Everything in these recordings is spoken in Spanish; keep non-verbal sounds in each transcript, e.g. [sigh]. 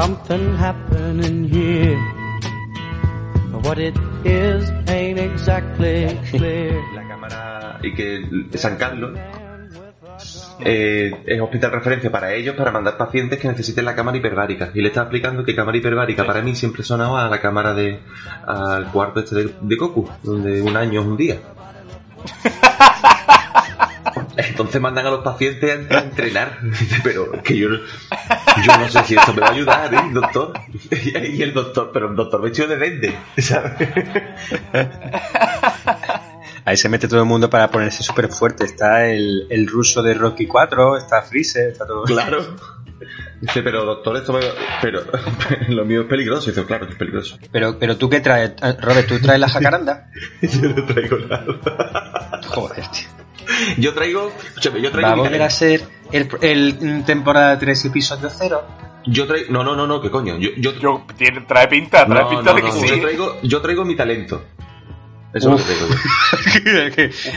something happening here. What it is ain't exactly clear. [laughs] La cámara y que San Carlos eh, es hospital referencia para ellos para mandar pacientes que necesiten la cámara hiperbárica. Y le está explicando que cámara hiperbárica para mí siempre sonaba a la cámara de. al cuarto este de, de Goku, donde un año es un día. [laughs] Entonces mandan a los pacientes a entrenar. [laughs] Dice, Pero que yo, yo no sé si esto me va a ayudar, ¿eh, doctor? [laughs] Y el doctor, pero el doctor vestido de vende, ¿sabes? [laughs] Ahí se mete todo el mundo para ponerse súper fuerte. Está el, el ruso de Rocky 4, está Freezer, está todo. Claro. Dice, pero doctor, esto me... Pero lo mío es peligroso. Dice, claro que es peligroso. Pero, pero tú qué traes, Robert, ¿tú traes la jacaranda? Yo no traigo nada. Joder, tío. [laughs] Yo traigo... Yo traigo... ¿Va a mi volver a ser el, el temporada 3 episodio 0? Yo traigo... No, no, no, no, ¿qué coño? Yo, yo... Yo, tiene, trae pinta, trae no, pinta no, de que no, sí. Yo traigo, yo traigo mi talento. Eso es lo que traigo [laughs] yo.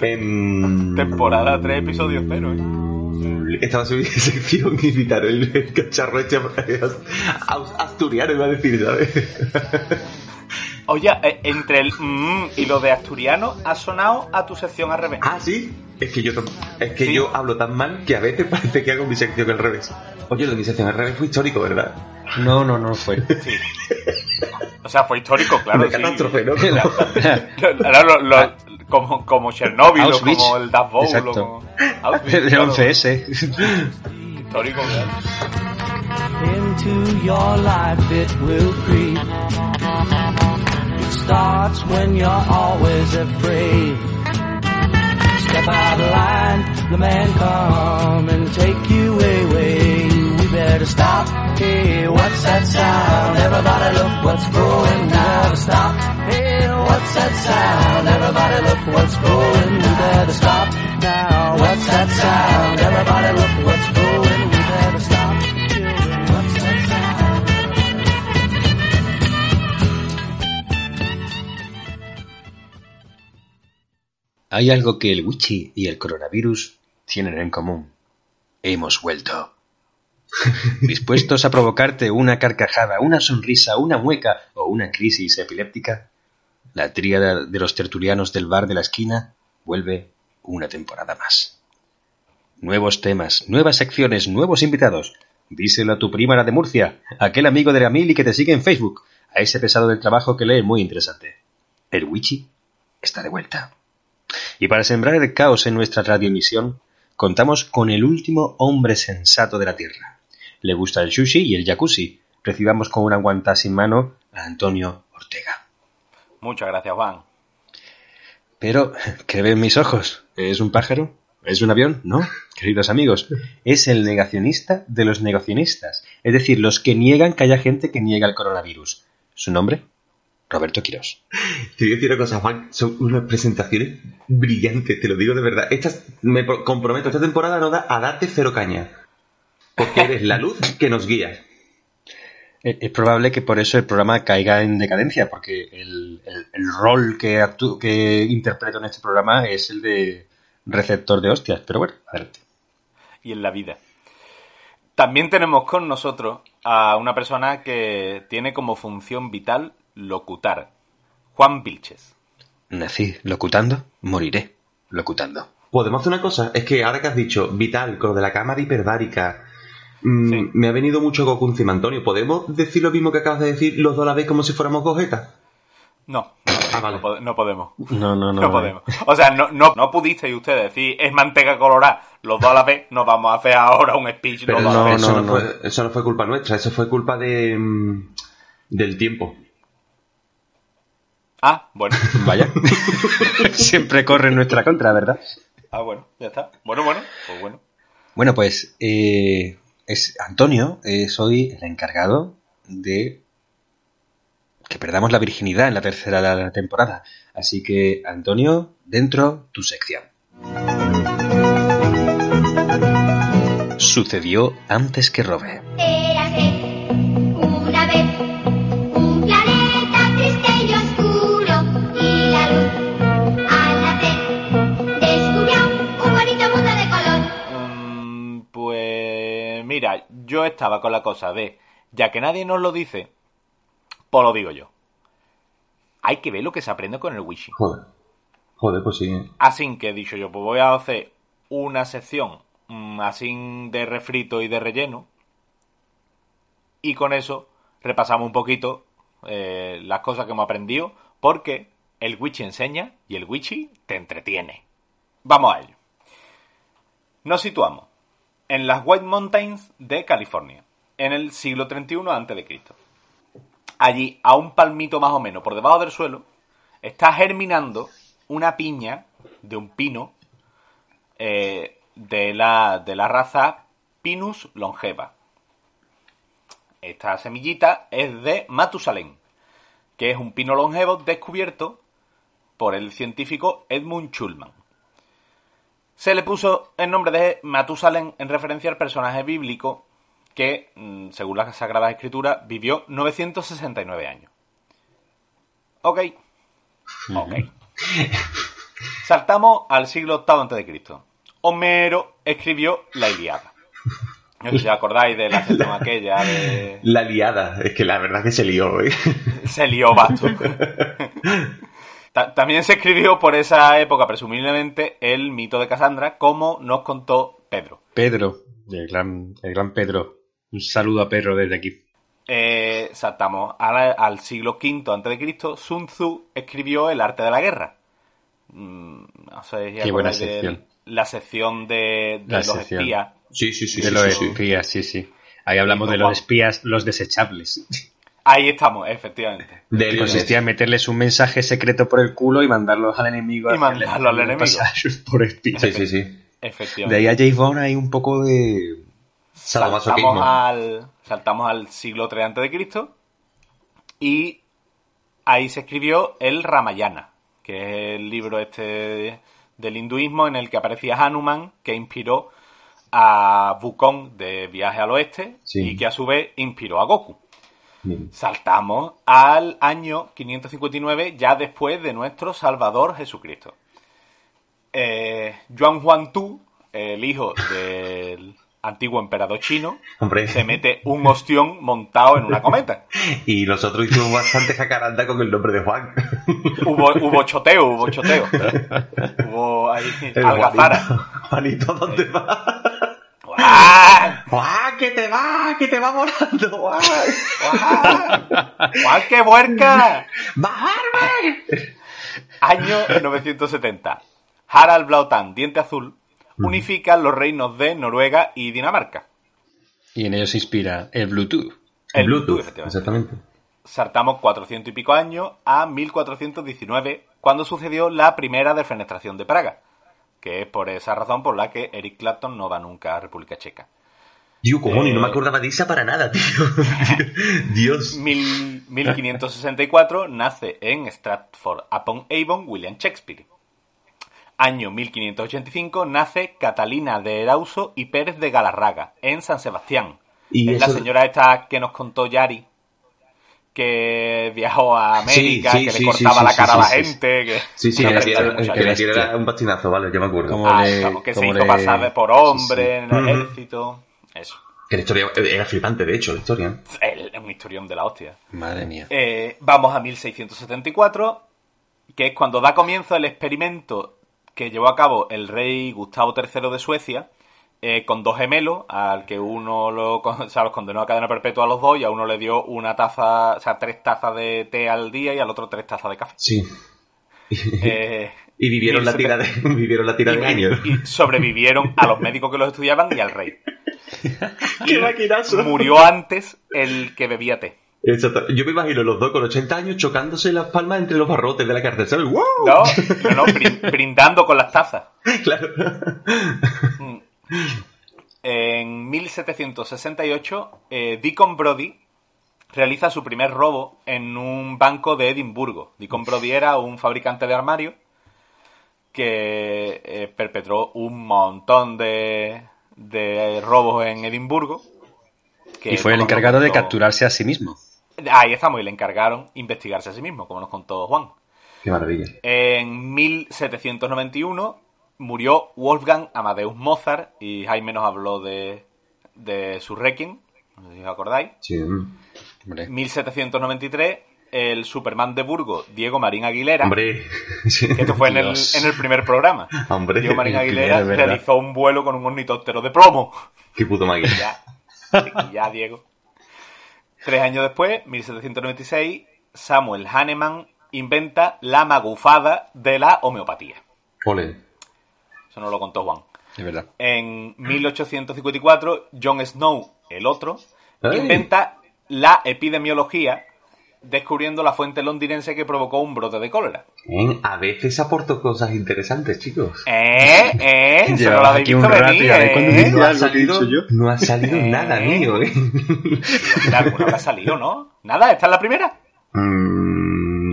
Em, Temporada 3, episodio 0, ¿eh? Estaba subiendo [laughs] sección y invitaron el, el cacharro este asturiano, iba a decir, ¿sabes? Oye, eh, entre el mm y lo de asturiano ha sonado a tu sección al revés. Ah, sí. Es que yo es que Sí. yo hablo tan mal que a veces [laughs] parece que hago mi sección al revés. Oye, lo de mi sección al revés fue histórico, ¿verdad? No, no, no fue. Sí. O sea, fue histórico, claro. sí. catástrofe, ¿no? [laughs] Lo- lo- como, como Chernobyl o como el Exacto. o como Auschwitz, El claro. 11S. Histórico, claro. Into your life it will creep. Starts when you're always afraid. Step out of line, the man come and take you away. We better stop. Hey, what's that sound? Everybody look what's going down. Stop. Hey, what's that sound? Everybody look what's going. We better stop Hay algo que el Wichi y el coronavirus tienen en común. Hemos vuelto. [laughs] ¿Dispuestos a provocarte una carcajada, una sonrisa, una mueca o una crisis epiléptica? La tríada de los tertulianos del bar de la esquina vuelve una temporada más. Nuevos temas, nuevas secciones, nuevos invitados. Díselo a tu prima la de Murcia, a aquel amigo de la Mili que te sigue en Facebook, a ese pesado del trabajo que lee muy interesante. El Wichi está de vuelta. Y para sembrar el caos en nuestra radioemisión, contamos con el último hombre sensato de la Tierra. Le gusta el sushi y el jacuzzi. Recibamos con una guanta sin mano a Antonio Ortega. Muchas gracias, Juan. Pero, ¿qué ven mis ojos? ¿Es un pájaro? ¿Es un avión? No, queridos amigos. Es el negacionista de los negacionistas. Es decir, los que niegan que haya gente que niega el coronavirus. ¿Su nombre? Roberto Quirós. Te voy a decir una cosa, Juan. Son unas presentaciones brillantes, te lo digo de verdad. Esta, me pro- comprometo, esta temporada no da a darte cero caña. Porque eres la luz que nos guía. Es probable que por eso el programa caiga en decadencia, porque el, el- el rol que, actú- que interpreto en este programa es el de receptor de hostias. Pero bueno, adelante. y en la vida. También tenemos con nosotros a una persona que tiene como función vital locutar. Juan Vilches. Nací locutando, moriré locutando. Podemos hacer una cosa, es que ahora que has dicho vital, con lo de la cámara hiperbárica, mm, Sí. me ha venido mucho Goku encima, Antonio. ¿Podemos decir lo mismo que acabas de decir los dos a la vez como si fuéramos gojetas? No, Ah, vale. no, no podemos. No, [laughs] no, no. No podemos. O sea, no, no, no pudisteis ustedes decir es manteca colorada los dos a la vez. Nos vamos a hacer ahora un speech Pero los dos a la no, vez. eso, no, no. Fue, eso no fue culpa nuestra, eso fue culpa de mm, del tiempo. Ah, bueno. [laughs] Vaya. [laughs] Siempre corre en nuestra contra, ¿verdad? Ah, bueno, ya está. Bueno, bueno, pues bueno. Bueno, pues eh, es Antonio, eh, soy el encargado de que perdamos la virginidad en la tercera temporada. Así que, Antonio, dentro tu sección. Sucedió antes que robe. Mira, yo estaba con la cosa de, ya que nadie nos lo dice, pues lo digo yo. Hay que ver lo que se aprende con el wishing. Joder. Joder, pues sí. Así que he dicho yo, pues voy a hacer una sección mm, así de refrito y de relleno. Y con eso repasamos un poquito eh, las cosas que hemos aprendido. Porque el witchy enseña y el witchy te entretiene. Vamos a ello. Nos situamos en las White Mountains de California, en el siglo 31 a.C. Allí, a un palmito más o menos por debajo del suelo, está germinando una piña de un pino eh, de, la, de la raza Pinus longeva. Esta semillita es de Matusalén, que es un pino longevo descubierto por el científico Edmund Schulman. Se le puso el nombre de Matusalén en referencia al personaje bíblico que, mm, según las Sagradas Escrituras, vivió 969 años. Ok. Ok. Saltamos al siglo VIII a.C. Homero escribió la Iliada. No sé si os acordáis de la sección aquella de... La liada. Es que la verdad que se lió, ¿eh? Se lió basto. [laughs] Ta- También se escribió por esa época, presumiblemente, el mito de Casandra, como nos contó Pedro. Pedro, el gran, el gran Pedro. Un saludo a Pedro desde aquí. Eh, saltamos al, al siglo V a.C. Sun Tzu escribió El arte de la guerra. Mm, no sé si Qué buena sección. La sección de, de La los sección. espías. Sí, sí, sí. de sí, los sí, espías, sí, sí. Ahí hablamos de los espías, los desechables. Ahí estamos, efectivamente. De Lionel. consistía en meterles un mensaje secreto por el culo y mandarlos al enemigo. Y a hacerle- mandarlo al enemigo. [laughs] por espías. Sí, sí, sí. De Efectivamente. ahí a James Bond hay un poco de... Saltamos al, saltamos al siglo III a.C. y ahí se escribió el Ramayana, que es el libro este del hinduismo en el que aparecía Hanuman, que inspiró a Wukong de Viaje al Oeste Sí. y que a su vez inspiró a Goku. Saltamos al año 559, ya después de nuestro Salvador Jesucristo. Eh, Yuan Huan Tu, el hijo del antiguo emperador chino, Hombre. se mete un ostión montado en una cometa. [laughs] Y nosotros hicimos bastante jacaranda con el nombre de Juan. Hubo, hubo choteo, hubo choteo. [laughs] Hubo ahí algazara. Juanito. Juanito, ¿dónde vas? ¡Guau! ¡Guau! ¡Que te va! ¡Que te va volando! ¡Guau! ¡Guau! ¡Guau, qué huerca! ¡Bajarme! Año 970. Harald Blautan, diente azul, unifica los reinos de Noruega y Dinamarca. Y en ellos se inspira el Bluetooth. El Bluetooth, efectivamente. exactamente. Saltamos 400 y pico años a 1419, cuando sucedió la primera defenestración de Praga, que es por esa razón por la que Eric Clapton no va nunca a República Checa. Dios, cojones, Eh. no me acordaba de esa para nada, tío. [laughs] Dios. Mil- 1564 nace en Stratford upon Avon William Shakespeare. Año 1585 nace Catalina de Erauso y Pérez de Galarraga en San Sebastián. Y es la señora esta que nos contó Yari, que viajó a América, Sí, sí, que sí, le cortaba sí, la cara sí, a la sí. gente. Que... Sí, sí, Una que que bestia. era un bastinazo, vale, ya me acuerdo. Como- Ah, le- estamos, que se como hizo le- pasar por hombre en el ejército. Eso. Que la historia era flipante, de hecho, la historia. Es un historión de la hostia. Madre mía. Eh, vamos a 1674, que es cuando da comienzo el experimento que llevó a cabo el rey Gustavo III de Suecia eh, con dos gemelos, al que uno lo, [laughs] con- o sea, los condenó a cadena perpetua a los dos y a uno le dio una taza, o sea, tres tazas de té al día y al otro tres tazas de café. Sí. [laughs] Eh, Y vivieron la tira de, [laughs] vivieron la tira de y, años. y sobrevivieron a los médicos que los estudiaban y al rey. ¡Qué maquinazo! Murió antes el que bebía té. Exacto. Yo me imagino los dos con 80 años chocándose las palmas entre los barrotes de la cárcel, ¿sabes? ¡Wow! No, no, no, brin- brindando con las tazas. Claro. En 1768, eh, Deacon Brody realiza su primer robo en un banco de Edimburgo. Deacon Brody era un fabricante de armarios que eh, perpetró un montón de, de robos en Edimburgo. que Y fue el encargado de capturarse a sí mismo. Ahí estamos, y le encargaron investigarse a sí mismo, como nos contó Juan. Qué maravilla. En 1791 murió Wolfgang Amadeus Mozart y Jaime nos habló de, de su Requiem, no sé si os acordáis. Sí. Hombre, 1793, el Superman de Burgos, Diego Marín Aguilera, Hombre. Sí. [laughs] que esto fue en el, en el primer programa. Hombre. Diego Marín Aguilera realizó un vuelo con un ornitóptero de plomo. Qué puto magui. Ya, ya, Diego. Tres años después, 1796, Samuel Hahnemann inventa la magufada de la homeopatía. Ole. Eso nos lo contó Juan. de verdad. En 1854, John Snow, el otro, Ay. inventa la epidemiología, descubriendo la fuente londinense que provocó un brote de cólera. ¿Eh? A veces aporto cosas interesantes, chicos. ¿Eh? ¿Eh? No lo habéis aquí visto un rato venir, ¿eh? No ha salido, dicho yo. no ha salido ¿Eh? nada mío, ¿eh? Mira, alguna habrá salido, ¿no? Nada, ¿esta es la primera? Mm,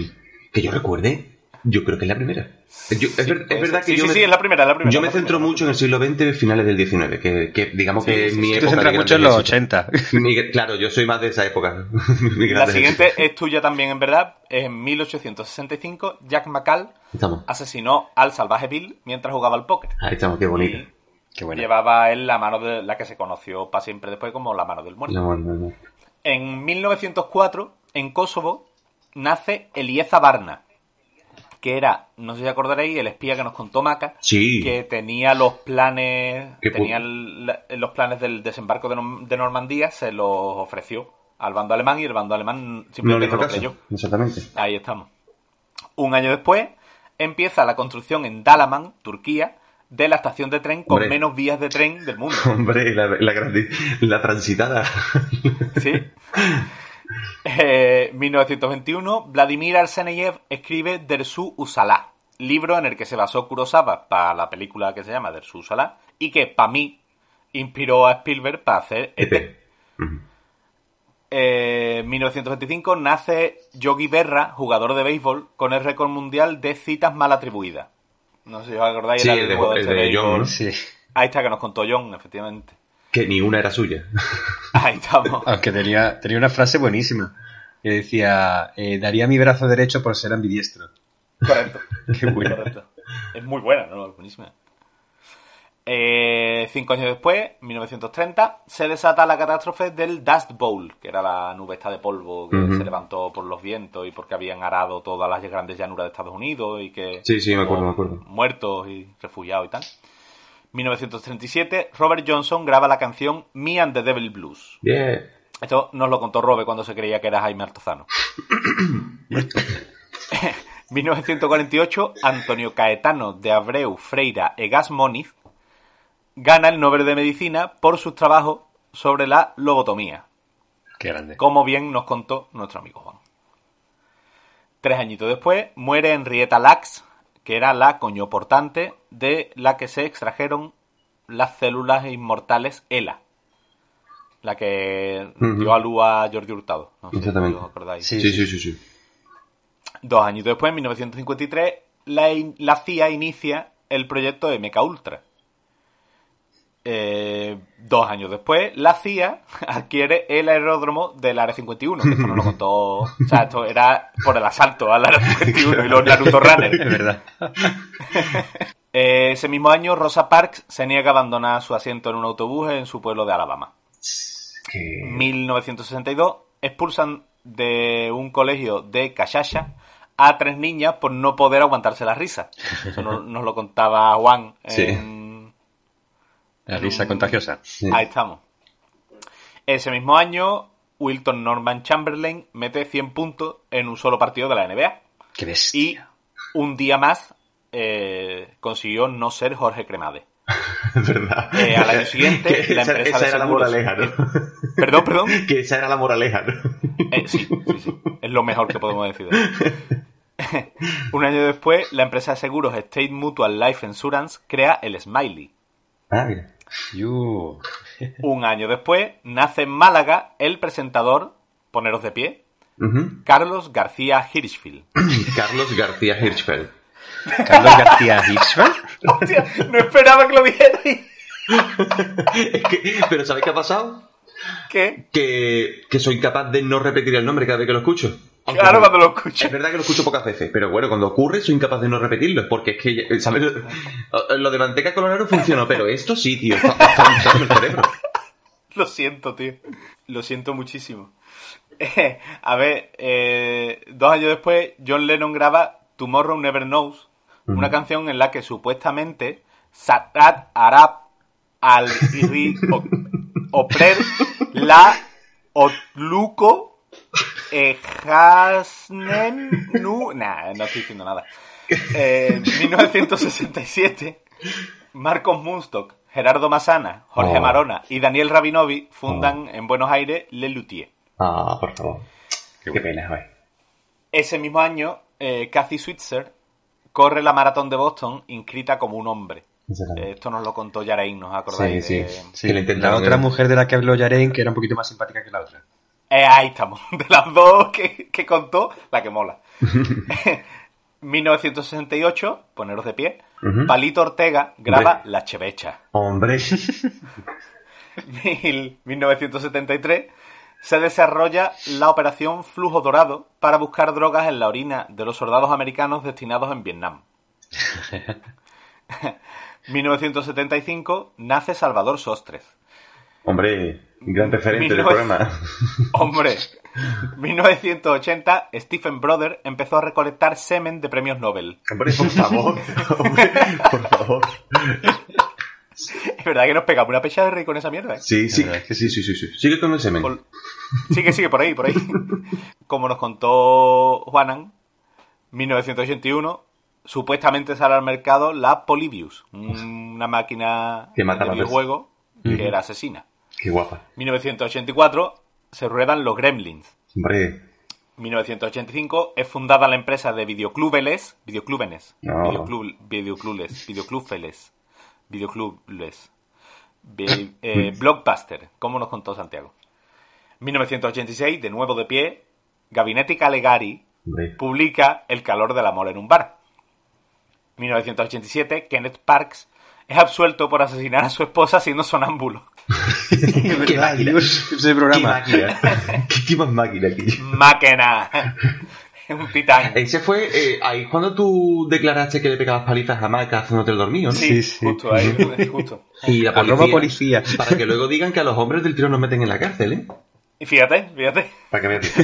que yo recuerde, yo creo que es la primera. Yo- es, ver- es verdad que sí, yo sí, me, sí, es la primera, la primera. yo me centro primera. mucho en el siglo XX, finales del XIX, que, que digamos Sí, que es mi sí. Tú te época centras mucho en los éxitos. 80. [laughs] Mi- claro, yo soy más de esa época. [laughs] La siguiente es tuya también, en verdad. En 1865, Jack McCall Estamos. asesinó al salvaje Bill mientras jugaba al póker. Ahí estamos, qué bonito. Y Qué bueno. llevaba él la mano de la que se conoció para siempre después como la mano del muerto. No, no, no. En 1904, en Kosovo, nace Elieza Barna, que era, no sé si acordaréis, el espía que nos contó Maca, Sí. que tenía los planes, tenía el- los planes del desembarco de, Norm- de Normandía, se los ofreció al bando alemán y el bando alemán simplemente no, lo caso. creyó. Exactamente. Ahí estamos. Un año después, empieza la construcción en Dalaman, Turquía, de la estación de tren con Hombre. menos vías de tren del mundo. [laughs] Hombre, la, la, la transitada. ¿Sí? [laughs] Eh, 1921, Vladimir Arseniev escribe Dersu Usala, libro en el que se basó Kurosawa para la película que se llama Dersu Usala y que, para mí, inspiró a Spielberg para hacer E E.T. Ujú. Eh, 1925 nace Yogi Berra, jugador de béisbol, con el récord mundial de citas mal atribuidas. No sé si os acordáis, Sí, era el de- el este de. John. Ahí está que nos contó John, efectivamente. Que ni una era suya. [laughs] Ahí estamos. Aunque tenía, tenía una frase buenísima. Que decía, eh, daría mi brazo derecho por ser ambidiestro. Correcto. [laughs] Qué. Correcto. Es muy buena, ¿no? Es buenísima. Eh, cinco años después, 1930, se desata la catástrofe del Dust Bowl, que era la nube esta de polvo que se levantó por los vientos y porque habían arado todas las grandes llanuras de Estados Unidos y que... Sí, sí, me acuerdo, me acuerdo. Muertos y refugiados y tal. 1937, Robert Johnson graba la canción Me and the Devil Blues. Yeah. Esto nos lo contó Robe cuando se creía que era Jaime Altozano. [coughs] 1948, [coughs] Antonio Caetano de Abreu Freira e Gas Moniz gana el Nobel de Medicina por sus trabajos sobre la lobotomía, Qué grande. como bien nos contó nuestro amigo Juan. Tres añitos después, muere Henrietta Lacks, que era la coñoportante de la que se extrajeron las células inmortales ELA. La que Ujú. dio a luz a Jordi Hurtado. No sé si Exactamente. os acordáis. Sí. Sí, sí, sí, sí. Dos años después, en 1953, la, la CIA inicia el proyecto MK Ultra. Eh, dos años después, la CIA [laughs] adquiere el aeródromo del Área 51. que Esto no lo contó. O sea, esto era por el asalto al Área 51 y los Naruto Runners. [laughs] Es verdad. [laughs] Eh, ese mismo año, Rosa Parks se niega a abandonar su asiento en un autobús en su pueblo de Alabama. Que... 1962 expulsan de un colegio de Cachasha a tres niñas por no poder aguantarse la risa. Eso no- nos lo contaba Juan. Sí. La risa contagiosa. Sí. Ahí estamos. Ese mismo año, Wilton Norman Chamberlain mete 100 puntos en un solo partido de la NBA. Qué bestia. Y un día más eh, consiguió no ser Jorge Cremade. [laughs] Es verdad. Eh, al año [laughs] siguiente, Que la esa, empresa esa de era la seguros- moraleja, ¿no? Perdón, perdón. [laughs] que esa era la moraleja, ¿no? Eh, sí, sí, sí. Es lo mejor que podemos decir. Un año después, la empresa de seguros State Mutual Life Insurance crea el Smiley. Ah, mira. Un año después, nace en Málaga el presentador, poneros de pie. Carlos García Hirschfield. [clears throat] Carlos García Hirschfeld. Carlos García Hirschfeld. [laughs] Hostia, no esperaba que lo dijerais. Es que- Pero ¿sabéis qué ha pasado? ¿Qué? Que, que soy capaz de no repetir el nombre cada vez que lo escucho. Aunque Claro, cuando lo escucho. Es verdad que lo escucho pocas veces, pero bueno, cuando ocurre soy incapaz de no repetirlo, porque es que, ¿sabes? Lo de manteca colorada no funcionó, pero esto sí, tío, está está en el cerebro. Lo siento, tío. Lo siento muchísimo. Eh, [laughs] a ver, eh, dos años después, John Lennon graba Tomorrow Never Knows, una canción en la que supuestamente Sadat Arab al Oprer la Otluco eh, Nu. Nah, no estoy diciendo nada. Eh, 1967, Marcos Munstock, Gerardo Masana, Jorge Oh. Marona y Daniel Rabinovi fundan en Buenos Aires Le Luthier. Ah, por favor. Qué, pena, güey. Ese mismo año, eh, Kathy Switzer corre la maratón de Boston inscrita como un hombre. Eh, esto nos lo contó Yarein, ¿nos acordáis? Sí, de- sí. Sí, Que le la intentaron- otra mujer de la que habló Yaren, que era un poquito más simpática que la otra. Eh, ahí estamos. [laughs] De las dos que, que contó, la que mola. [laughs] 1968, poneros de pie. Palito Ortega graba Hombre. La Chevecha. Hombre. [laughs] Mil- 1973 se desarrolla la operación Flujo Dorado para buscar drogas en la orina de los soldados americanos destinados en Vietnam. 1975 nace Salvador Sostres. Hombre, gran referente del 1900. programa. [laughs] Hombre, 1980 Stephen Brother empezó a recolectar semen de premios Nobel. Hombre, por [laughs] favor. Hombre, por favor. Es verdad que nos pegamos una pecha de rey con esa mierda. ¿eh? Sí, sí, verdad es que sí, sí, sí, sí. Sigue con el semen. Sigue, sigue, por ahí, por ahí. [laughs] Como nos contó Juanan, 1981, supuestamente sale al mercado la Polybius, una máquina Que mata de videojuego que era asesina. Qué guapa. 1984 se ruedan los Gremlins. Hombre. 1985 es fundada la empresa de videoclubeles, videoclúbenes, No. videoclub, videoclubles, Bi- eh, Blockbuster, como nos contó Santiago. 1986, de nuevo de pie, Gabinete Calegari Hombre. publica El calor del amor en un bar. 1987, Kenneth Parks es absuelto por asesinar a su esposa siendo sonámbulo. [laughs] Qué máquina. Dios, ese Qué programa. máquina. [laughs] Qué tipo de máquina aquí. Máquina. [laughs] un titán. Ese fue eh, ahí cuando tú declaraste que le pegabas palizas a Maca haciéndote el dormido, ¿no? Sí, sí. Justo ahí, justo. Y la Arroba policía. Para que luego digan que a los hombres del tiro nos meten en la cárcel, ¿eh? Y fíjate, fíjate. Para que [laughs] veas.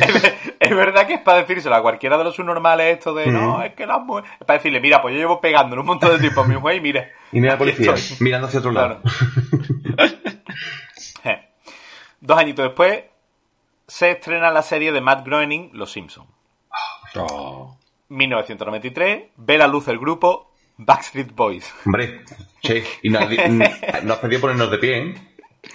es verdad que es para decírselo a cualquiera de los subnormales esto de no, es que las mujeres. Es para decirle, mira, pues yo llevo pegándole un montón de tiempo a mi mujer y mira. Y mira la policía, estoy. mirando hacia otro lado. Claro. [laughs] Eh. Dos añitos después se estrena la serie de Matt Groening, Los Simpsons. Oh. 1993 ve la luz el grupo Backstreet Boys. Hombre, che, y mm, [laughs] nos has pedido ponernos de pie, ¿eh?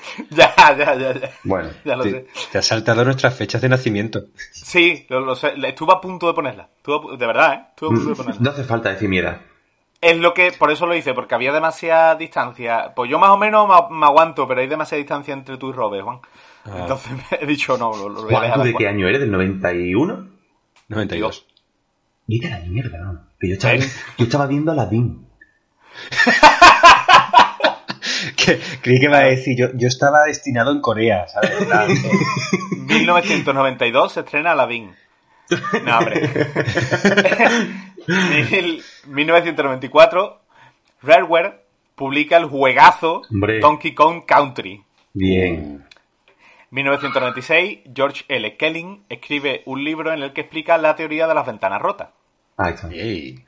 [laughs] ya, ya, ya, ya. Bueno, Ya lo sé. Te has saltado nuestras fechas de nacimiento. Sí, lo, lo sé. Estuve a punto de ponerla. Estuve a pu- de verdad, ¿eh? Estuve a punto de ponerla. No hace falta decir mierda. Es lo que, por eso lo hice, porque había demasiada distancia. Pues yo más o menos me, me aguanto, pero hay demasiada distancia entre tú y Robert, Juan. Ah. Entonces [laughs] he dicho, no, lo, lo voy a Juan, dejar ¿tú de qué año eres? ¿Del 91? 92. Vete a la mierda, ¿no? Que yo estaba, ¿Eh? yo estaba viendo Aladdin. [laughs] [laughs] Que, creí que iba a decir, yo, yo estaba destinado en Corea, ¿sabes? En plan, [laughs] 1992 se estrena Aladdin. No, hombre. [laughs] Mil- 1994, Rareware publica el juegazo Hombre. Donkey Kong Country. Bien. 1996, George L. Kelling escribe un libro en el que explica la teoría de las ventanas rotas. Ahí está. Yay.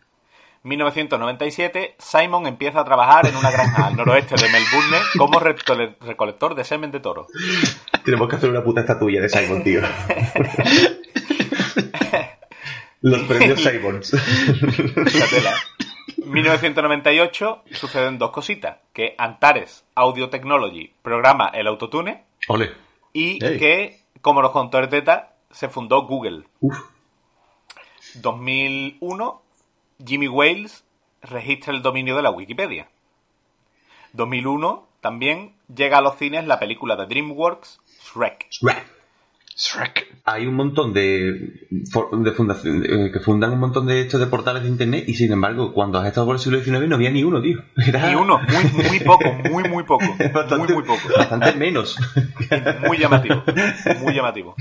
1997, Simon empieza a trabajar en una granja al noroeste de Melbourne como recole- recolector de semen de toro. Tenemos que hacer una puta estatuilla de Simon, tío. Los premios Simons. Fíjate, ¿eh? 1998 suceden dos cositas. Que Antares Audio Technology programa el autotune Ole. y Ey. que, como nos contó Erteta, se fundó Google. Uf. 2001, Jimmy Wales registra el dominio de la Wikipedia. 2001, también llega a los cines la película de DreamWorks, Shrek. Shrek. Hay un montón de, de fundación- eh, que fundan un montón de estos de portales de internet y sin embargo, cuando has estado por el siglo XIX no había ni uno, tío. [laughs] Era Ni uno, muy, muy poco, muy, muy poco. [laughs] bastante, Muy, muy poco. bastante menos. [laughs] Muy llamativo, muy llamativo.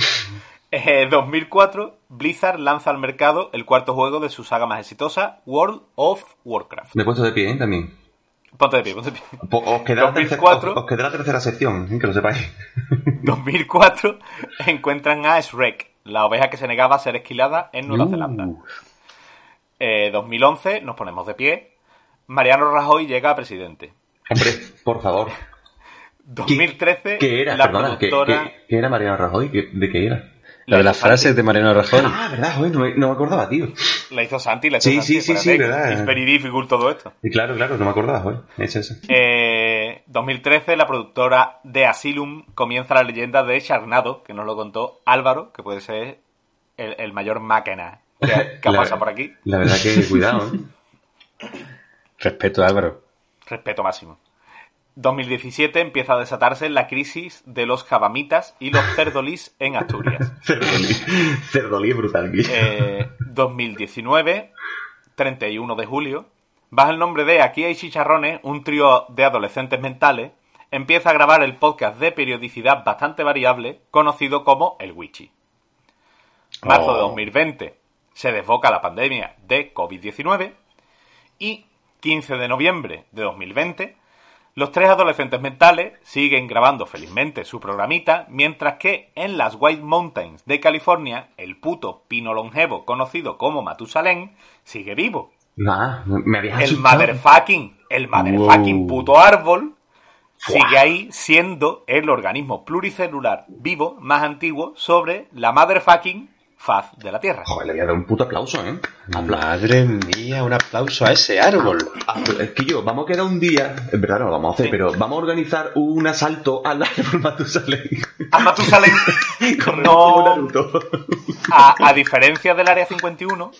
Eh, 2004, Blizzard lanza al mercado el cuarto juego de su saga más exitosa, World of Warcraft. Me he puesto de pie, ¿eh? También. Ponte de pie, ponte de pie. Os queda, la tercera, 2004. os, os la tercera sección, ¿eh? que lo sepáis. [laughs] [laughs] 2004 encuentran a Shrek, la oveja que se negaba a ser esquilada en Nueva Uh. Zelanda. Eh, 2011 nos ponemos de pie. Mariano Rajoy llega a presidente. Hombre, por favor. [laughs] 2013 ¿Qué era? la Perdona, ¿qué, productora qué- qué era Mariano Rajoy? ¿Qué- ¿De qué era? Lo de la las frases de Mariano Rajoy. Ah, ¿verdad? Joder, no, me- no me acordaba, tío. La hizo Santi, la hizo Sí, Santi, sí, sí, espérate, sí, verdad. Es very difficult todo esto. Y claro, claro, no me acordaba, joder. Es eso. Eh, 2013, la productora de Asylum comienza la leyenda de Charnado, que nos lo contó Álvaro, que puede ser el, el mayor máquina que, ha- pasado por aquí. La verdad que cuidado, ¿eh? Respeto, Álvaro. Respeto máximo. 2017 empieza a desatarse la crisis de los jabamitas y los [laughs] cerdolís en Asturias. Cerdolí. Cerdolí brutal. Eh, 2019, 31 de julio, bajo el nombre de Aquí hay chicharrones, un trío de adolescentes mentales empieza a grabar el podcast de periodicidad bastante variable conocido como El Wichi. Marzo de Oh. 2020 se desboca la pandemia de COVID-19 y 15 de noviembre de 2020 los tres adolescentes mentales siguen grabando felizmente su programita, mientras que en las White Mountains de California, el puto pino longevo conocido como Matusalén sigue vivo. Nah, me habías El asustado. motherfucking, el motherfucking Wow. puto árbol sigue ahí siendo el organismo pluricelular vivo más antiguo sobre la motherfucking faz de la Tierra. Joder, le voy a dar un puto aplauso, ¿eh? Apla- Madre mía, un aplauso a ese árbol. Ah, es que yo, vamos a quedar un día, en verdad no lo vamos a hacer, Sí. pero vamos a organizar un asalto al árbol Matusalén. A Matusalén [laughs] Como no, Naruto. a, a diferencia del área 51,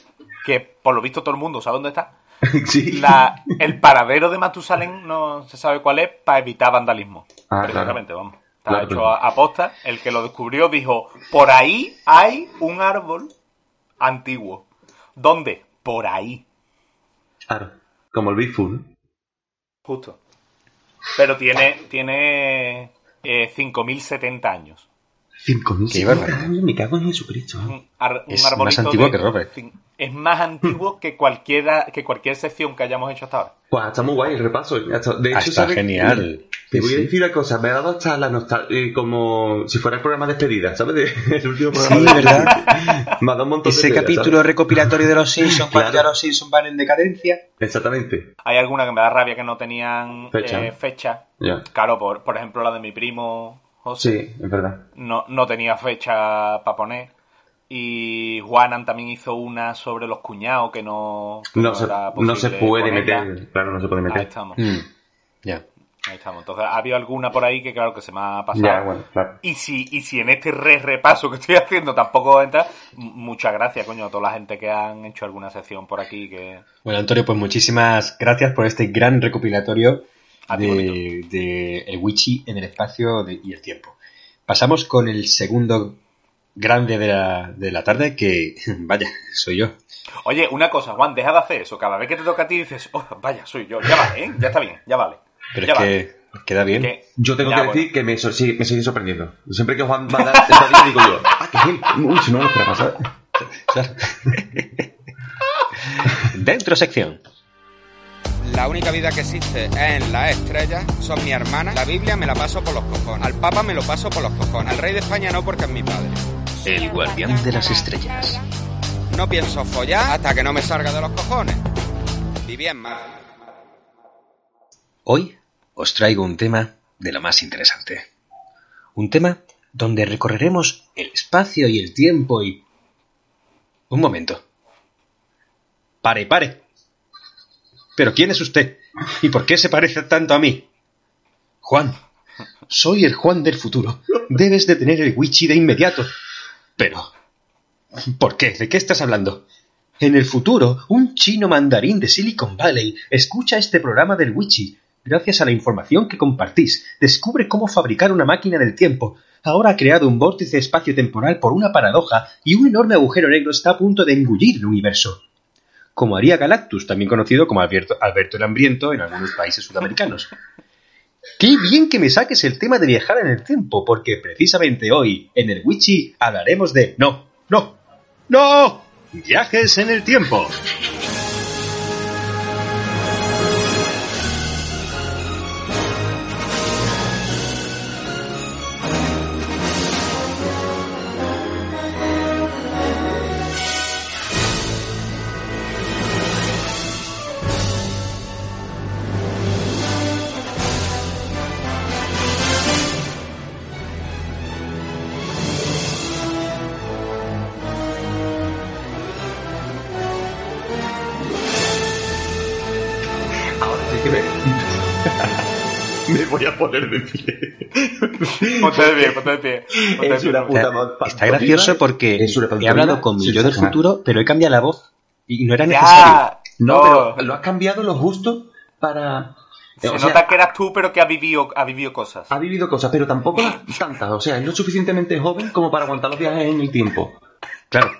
que por lo visto todo el mundo sabe dónde está, [laughs] sí. la, el paradero de Matusalén no se sabe cuál es para evitar vandalismo. Ah, Precisamente, vamos. Está Claro, hecho claro. a, a posta. El que lo descubrió dijo, por ahí hay un árbol antiguo. ¿Dónde? Por ahí. Claro, como el Bigfoot. Justo. Pero tiene, tiene eh, 5.070 años. 5.000 Qué barbaridad. años, me cago en Jesucristo. ¿eh? Un, ar- un Es más antiguo de que Robert. Es más antiguo que cualquiera que cualquier sección que hayamos hecho hasta ahora. Pues está muy guay el repaso. De Ah, hecho, está ¿sabes? genial. Te Sí, voy a sí. decir una cosa, me ha dado hasta la nostalgia, como si fuera el programa de despedida, ¿sabes? De- [laughs] el último programa Sí, de ¿verdad? [laughs] Me ha dado un montón Ese de capítulo ¿sabes? recopilatorio de los Simpsons [laughs] cuando ya los Simpsons van en decadencia. Exactamente. Hay alguna que me da rabia que no tenían Fecha. eh, fecha. Claro, por, por ejemplo, la de mi primo José Sí, es verdad. no, no tenía fecha para poner. Y Juanan también hizo una sobre los cuñados que no, que No se, era no se puede ponerla. meter. Claro, no se puede Ahí meter. estamos, Mm, Ya. ahí estamos. Entonces, ha habido alguna por ahí que claro que se me ha pasado. Ya, bueno, claro. Y si, y si en este re repaso que estoy [laughs] haciendo tampoco entra, muchas gracias, coño, a toda la gente que han hecho alguna sección por aquí que... Bueno, Antonio, pues muchísimas gracias por este gran recopilatorio A ti, de, de el Wichi en el espacio de- y el tiempo. Pasamos con el segundo grande de la, de la tarde, que, [laughs] vaya, soy yo. Oye, una cosa, Juan, deja de hacer eso. Cada vez que te toca a ti dices, oh, vaya, soy yo. Ya vale, ¿eh? Ya está bien, ya vale. Pero ya es vale. que queda bien. Que- Yo tengo ya, que bueno. decir que me, sí, me sigue sorprendiendo. Siempre que Juan va a dar esta vida, digo yo, ah, es él. Uy, si no ¿sabes? [laughs] Claro. [laughs] Dentro sección. La única vida que existe es en las estrellas, son mi hermana. La Biblia me la paso por los cojones. Al Papa me lo paso por los cojones. Al rey de España no porque es mi padre. El guardián de las estrellas. No pienso follar hasta que no me salga de los cojones. Viví en mar. Hoy os traigo un tema de lo más interesante. Un tema donde recorreremos el espacio y el tiempo y... Un momento. Pare, pare. ¿Pero quién es usted? ¿Y por qué se parece tanto a mí? Juan. Soy el Juan del futuro. Debes de tener el Wichi de inmediato. Pero... ¿Por qué? ¿De qué estás hablando? En el futuro, un chino mandarín de Silicon Valley escucha este programa del Wichi. Gracias a la información que compartís, descubre cómo fabricar una máquina del tiempo. Ahora ha creado un vórtice espacio-temporal por una paradoja y un enorme agujero negro está a punto de engullir el universo. Como haría Galactus, también conocido como Alberto, el Hambriento en algunos países sudamericanos. Qué bien que me saques el tema de viajar en el tiempo, porque precisamente hoy, en el Wichi, hablaremos de... No, no, no, viajes en el tiempo. Poner [laughs] de pie. Ponte de pie, ponte de pie. ponte Es una puta Está gracioso porque Es una he hablado con mi yo del futuro, pero he cambiado la voz y no era necesario. Ya, No, no, pero lo has cambiado lo justo para. se o sea, nota que eras tú, pero que ha vivido, ha vivido cosas. ha vivido cosas, pero tampoco [laughs] tantas. O sea, es lo suficientemente joven como para aguantar los viajes en el tiempo. Claro.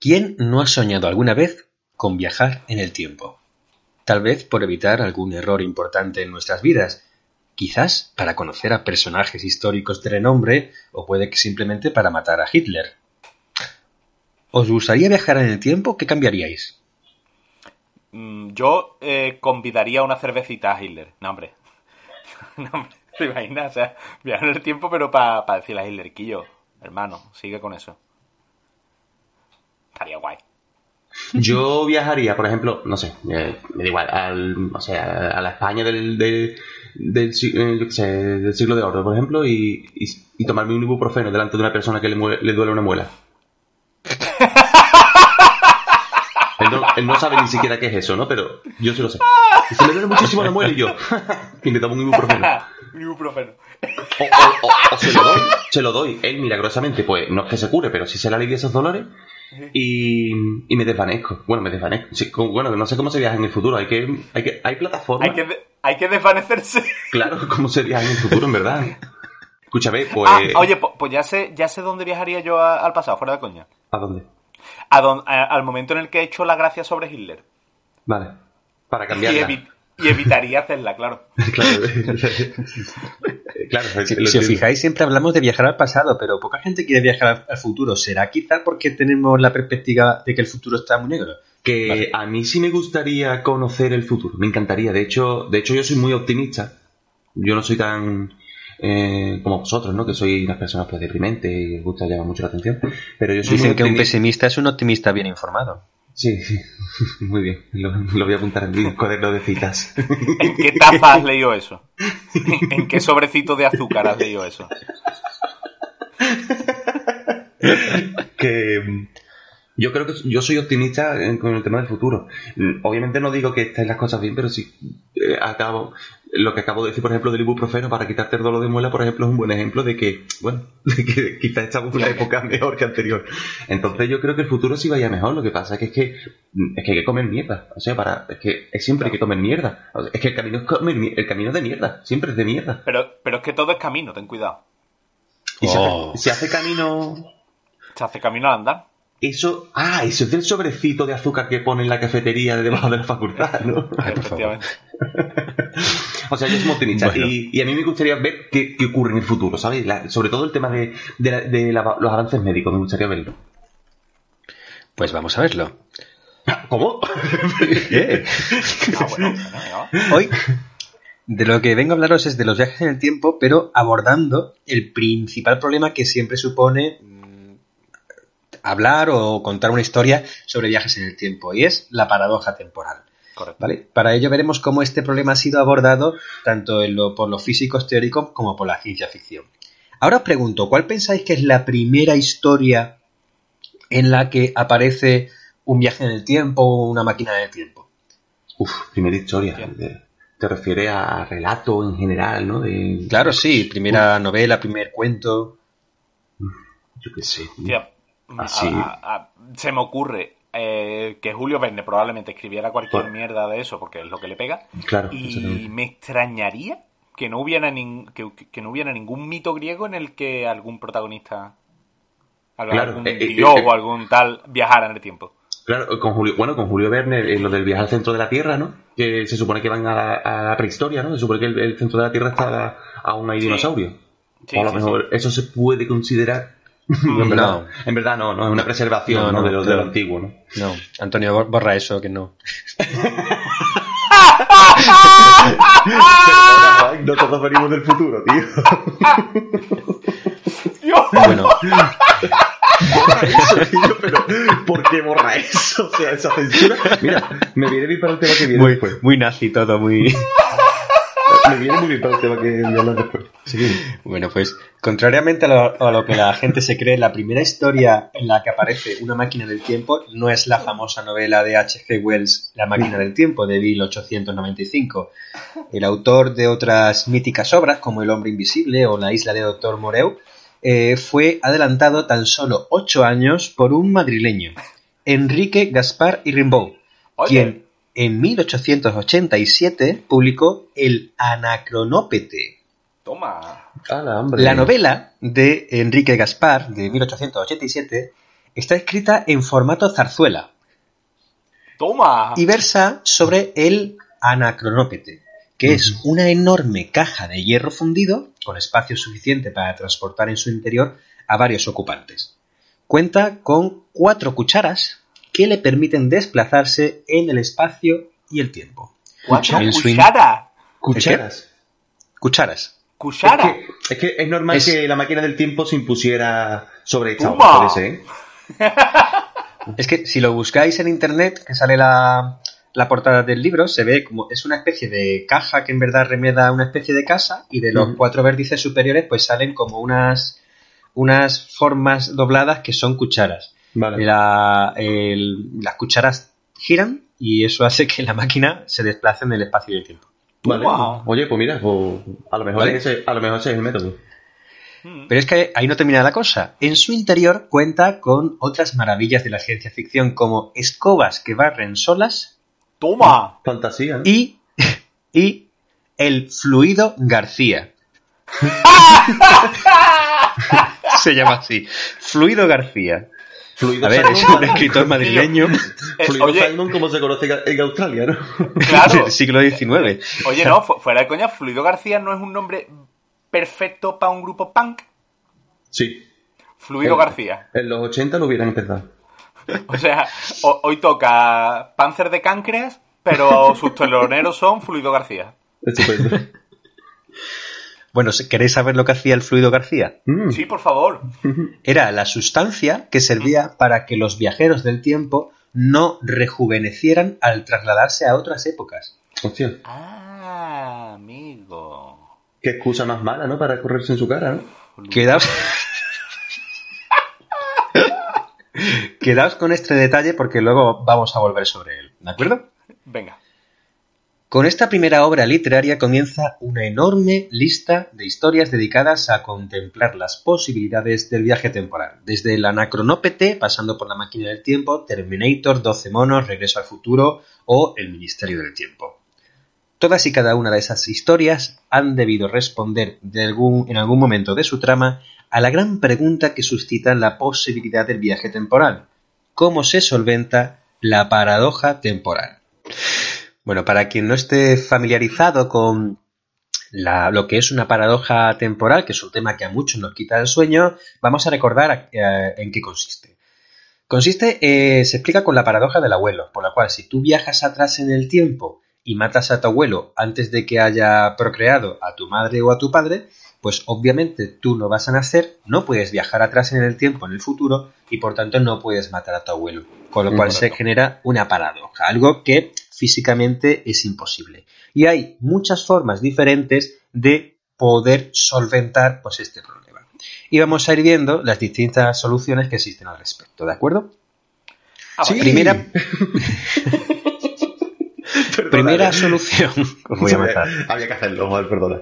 ¿Quién no ha soñado alguna vez con viajar en el tiempo? Tal vez por evitar algún error importante en nuestras vidas. Quizás para conocer a personajes históricos de renombre o puede que simplemente para matar a Hitler. ¿Os gustaría viajar en el tiempo? ¿Qué cambiaríais? Mm, Yo eh, convidaría una cervecita a Hitler. No, hombre. [laughs] No, hombre. ¿Te imaginas? O sea, viajar en el tiempo, pero para decirle a Hitler, Quillo, hermano, sigue con eso. Estaría guay. Yo viajaría, por ejemplo, no sé, eh, me da igual, al, o sea, a la España del, del, del, si- eh, yo qué sé, del siglo de oro, por ejemplo, y, y, y tomarme un ibuprofeno delante de una persona que le, le duele una muela. [laughs] Él no, él no sabe ni siquiera qué es eso, ¿no? Pero yo sí lo sé. Dice, me duele muchísimo la muela y yo. y me tomo un ibuprofeno. [laughs] Ibuprofeno. O, o- o- o se lo doy, se lo doy. Él milagrosamente, pues no es que se cure, pero sí se le alivia esos dolores. Y, y me desvanezco. Bueno, me desvanezco. Sí, bueno, no sé cómo se viaja en el futuro. Hay que, hay que, hay plataformas. Hay que, de- hay que desvanecerse. [laughs] Claro, cómo se viaja en el futuro, en verdad. Escúchame, pues. Ah, oye, pues ya sé, ya sé dónde viajaría yo a- al pasado, fuera de coña. ¿A dónde? A don- a- al momento en el que he hecho la gracia sobre Hitler. Vale. Para Y, cambiarla. Y evitaría hacerla, claro. [laughs] claro. [laughs] claro, Si, os fijáis, siempre hablamos de viajar al pasado, pero poca gente quiere viajar al, al futuro. ¿Será quizá porque tenemos la perspectiva de que el futuro está muy negro? Que Vale. a mí sí me gustaría conocer el futuro. Me encantaría. De hecho, de hecho yo soy muy optimista. Yo no soy tan eh, como vosotros, ¿no? Que sois unas personas pues deprimentes y os gusta llamar mucho la atención. Pero yo soy Dicen muy que un pesimista es un optimista bien informado. Sí, sí. [laughs] Muy bien. Lo, lo voy a apuntar en mi cuaderno de citas. ¿En qué taza has leído eso? ¿En qué sobrecito de azúcar has leído eso? que yo creo que yo soy optimista con el tema del futuro. Mm, Obviamente no digo que estén las cosas bien, pero sí eh, acabo lo que acabo de decir, por ejemplo, del ibuprofeno para quitarte el dolor de muela, por ejemplo, es un buen ejemplo de que, bueno, [laughs] de que quizás estamos en una época mejor que anterior. Entonces yo creo que el futuro sí vaya mejor. Lo que pasa es que es que, mm, es que hay que comer mierda. O sea, para, es que es siempre hay que comer mierda. O sea, es que el camino es comer el camino es de mierda. Siempre es de mierda. Pero, pero es que todo es camino, ten cuidado. Y se Oh. hace, se hace camino Se hace camino al andar. Eso, ah, eso es del sobrecito de azúcar que pone en la cafetería de debajo de la facultad, ¿no? Ay, por favor. Efectivamente. [laughs] O sea, yo soy muy optimista Bueno. y, y a mí me gustaría ver qué, qué ocurre en el futuro, ¿sabes? La- sobre todo el tema de, de la- de la- los avances médicos, me gustaría verlo. Pues vamos a verlo. [laughs] ¿Cómo? ¿Qué? Ah, bueno. Hoy de lo que vengo a hablaros es de los viajes en el tiempo, pero abordando el principal problema que siempre supone hablar o contar una historia sobre viajes en el tiempo, y es la paradoja temporal. Correcto. ¿Vale? Para ello veremos cómo este problema ha sido abordado tanto en lo- por los físicos teóricos como por la ciencia ficción. Ahora os pregunto, ¿cuál pensáis que es la primera historia en la que aparece un viaje en el tiempo o una máquina del tiempo? Uf, primera historia. De- te refieres a relato en general, ¿no? De, Claro, sí, primera novela, primer cuento. Yo qué sé. Tía, Así. a- a- a- se me ocurre eh, que Julio Verne probablemente escribiera cualquier Bueno. mierda de eso porque es lo que le pega. Claro, Y me extrañaría que no hubiera nin- que, que no hubiera ningún mito griego en el que algún protagonista algún Claro, eh, eh, dios eh, o algún tal viajara en el tiempo. Claro, con Julio, bueno, con Julio Verne, lo del viaje al centro de la Tierra, ¿no? Que se supone que van a la, a la prehistoria, ¿no? Se supone que el, el centro de la Tierra está aún hay Sí. dinosaurios. Sí, o a lo sí, mejor eso se puede considerar. [laughs] No, en, verdad, No. en verdad no, no, es una preservación No, ¿no? no, de, lo, de claro. lo antiguo, ¿no? No, Antonio, bor- borra eso, que [laughs] no. no todos venimos del futuro, tío. [laughs] Dios. Bueno, borra eso, tío, pero ¿por qué borra eso? O sea, esa censura. Mira, me viene bien para el tema que viene muy, después. muy nazi todo, muy... [laughs] Me viene muy bien para el tema que voy a hablar después. Seguimos. Bueno, pues contrariamente a lo, a lo que la gente se cree, la primera historia en la que aparece una máquina del tiempo no es la famosa novela de H.G. Wells, La máquina del tiempo, de 1895. El autor de otras míticas obras, como El hombre invisible o La isla de Doctor Moreau, eh, fue adelantado tan solo ocho años por un madrileño, Enrique Gaspar y Rimbaud, Oye. quien en 1887 publicó El Anacronópete, Toma. La novela de Enrique Gaspar, de 1887, está escrita en formato zarzuela Toma. y versa sobre el anacronópete, que es una enorme caja de hierro fundido con espacio suficiente para transportar en su interior a varios ocupantes. Cuenta con cuatro cucharas que le permiten desplazarse en el espacio y el tiempo. In- Cuchara. Cucharas. Cucharas. Cuchara. Es que, es que es normal Es- que la máquina del tiempo se impusiera sobre esta ser, ¿eh? [laughs] Es que si lo buscáis en internet, que sale la, la portada del libro, se ve como es una especie de caja que en verdad remeda una especie de casa y de los cuatro vértices superiores pues salen como unas, unas formas dobladas que son cucharas. Vale. La- el- las cucharas giran y eso hace que la máquina se desplace en el espacio y el tiempo. Vale. Oye, pues mira, pues, a lo mejor Vale. ese, a lo mejor ese es el método. Mm. Pero es que ahí no termina la cosa. En su interior cuenta con otras maravillas de la ciencia ficción como escobas que barren solas Toma. Fantasía, ¿no? y, [laughs] y el fluido García. [laughs] Se llama así. Fluido García. Fluido A ver, es un escritor [laughs] madrileño Eh, Fluido oye, Simon, como se conoce en Australia, ¿no? claro. [laughs] del siglo XIX. Oye, no, fu- fuera de coña, Fluido García no es un nombre perfecto para un grupo punk. Sí. Fluido. García. En los 80 lo hubieran empezado. [laughs] O sea, ho- hoy toca Panzer de Cáncreas, pero sus teloneros son Fluido García. Estupendo. Bueno, ¿queréis saber lo que hacía el fluido García? Mm. Sí, por favor. [laughs] Era la sustancia que servía para que los viajeros del tiempo no rejuvenecieran al trasladarse a otras épocas. Hostia, Ah, amigo. qué excusa más mala, ¿no? Para correrse en su cara, ¿no? Quedaos... [laughs] Quedaos con este detalle porque luego vamos a volver sobre él, ¿de acuerdo? Venga. Con esta primera obra literaria comienza una enorme lista de historias dedicadas a contemplar las posibilidades del viaje temporal, desde el anacronópete, pasando por la máquina del tiempo, Terminator, 12 monos, Regreso al futuro o el Ministerio del Tiempo. Todas y cada una de esas historias han debido responder en algún momento de su trama a la gran pregunta que suscita la posibilidad del viaje temporal. ¿Cómo se solventa la paradoja temporal? Bueno, para quien no esté familiarizado con la- lo que es una paradoja temporal, que es un tema que a muchos nos quita el sueño, vamos a recordar eh, en qué consiste. Consiste, eh, se explica con la paradoja del abuelo, por la cual si tú viajas atrás en el tiempo y matas a tu abuelo antes de que haya procreado a tu madre o a tu padre, pues obviamente tú no vas a nacer, no puedes viajar atrás en el tiempo en el futuro y por tanto no puedes matar a tu abuelo. Con lo cual se genera una paradoja, algo que físicamente es imposible. Y hay muchas formas diferentes de poder solventar pues, este problema. Y vamos a ir viendo las distintas soluciones que existen al respecto, ¿de acuerdo? Ah, Sí. [laughs] Primera, primera solución. [laughs] Os voy a matar. Había, que hacerlo, joder, perdona.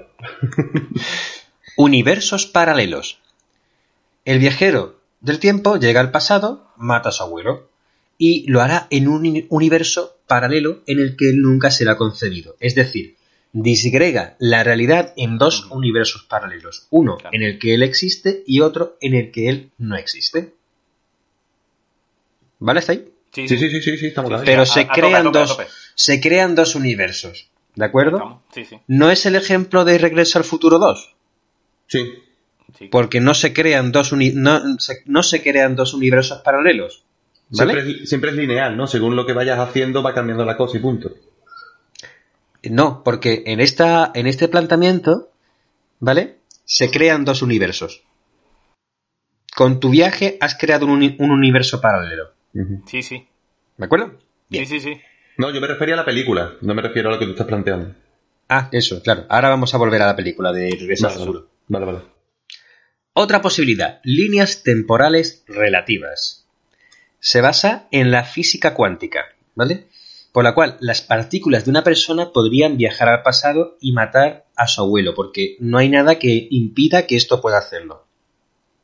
Universos paralelos. El viajero del tiempo llega al pasado, mata a su abuelo y lo hará en un uni- universo paralelo en el que él nunca será concebido. Es decir, disgrega la realidad en dos universos paralelos. Uno Claro. en el que él existe y otro en el que él no existe. ¿Vale? ¿Está ahí? Sí, sí, sí, sí, sí, estamos Sí. Pero a- se a crean a tope, a dos. tope. Se crean dos universos. ¿De acuerdo? Sí, sí. ¿No es el ejemplo de Regreso al Futuro 2? Sí. sí. porque no se crean dos uni- no, se, no se crean dos universos paralelos. ¿Vale? Siempre, es, siempre es lineal, ¿no? Según lo que vayas haciendo va cambiando la cosa y punto. No, porque en esta en este planteamiento, ¿vale? Se crean dos universos. Con tu viaje has creado un, uni- un universo paralelo. Sí, sí. ¿De acuerdo? Bien. Sí, sí, sí. No, yo me refería a la película, no me refiero a lo que tú estás planteando. Ah, eso, claro. Ahora vamos a volver a la película de Regreso al Vale, Futuro. Vale, vale. Otra posibilidad, líneas temporales relativas. Se basa en la física cuántica, ¿vale? Por la cual las partículas de una persona podrían viajar al pasado y matar a su abuelo, porque no hay nada que impida que esto pueda hacerlo.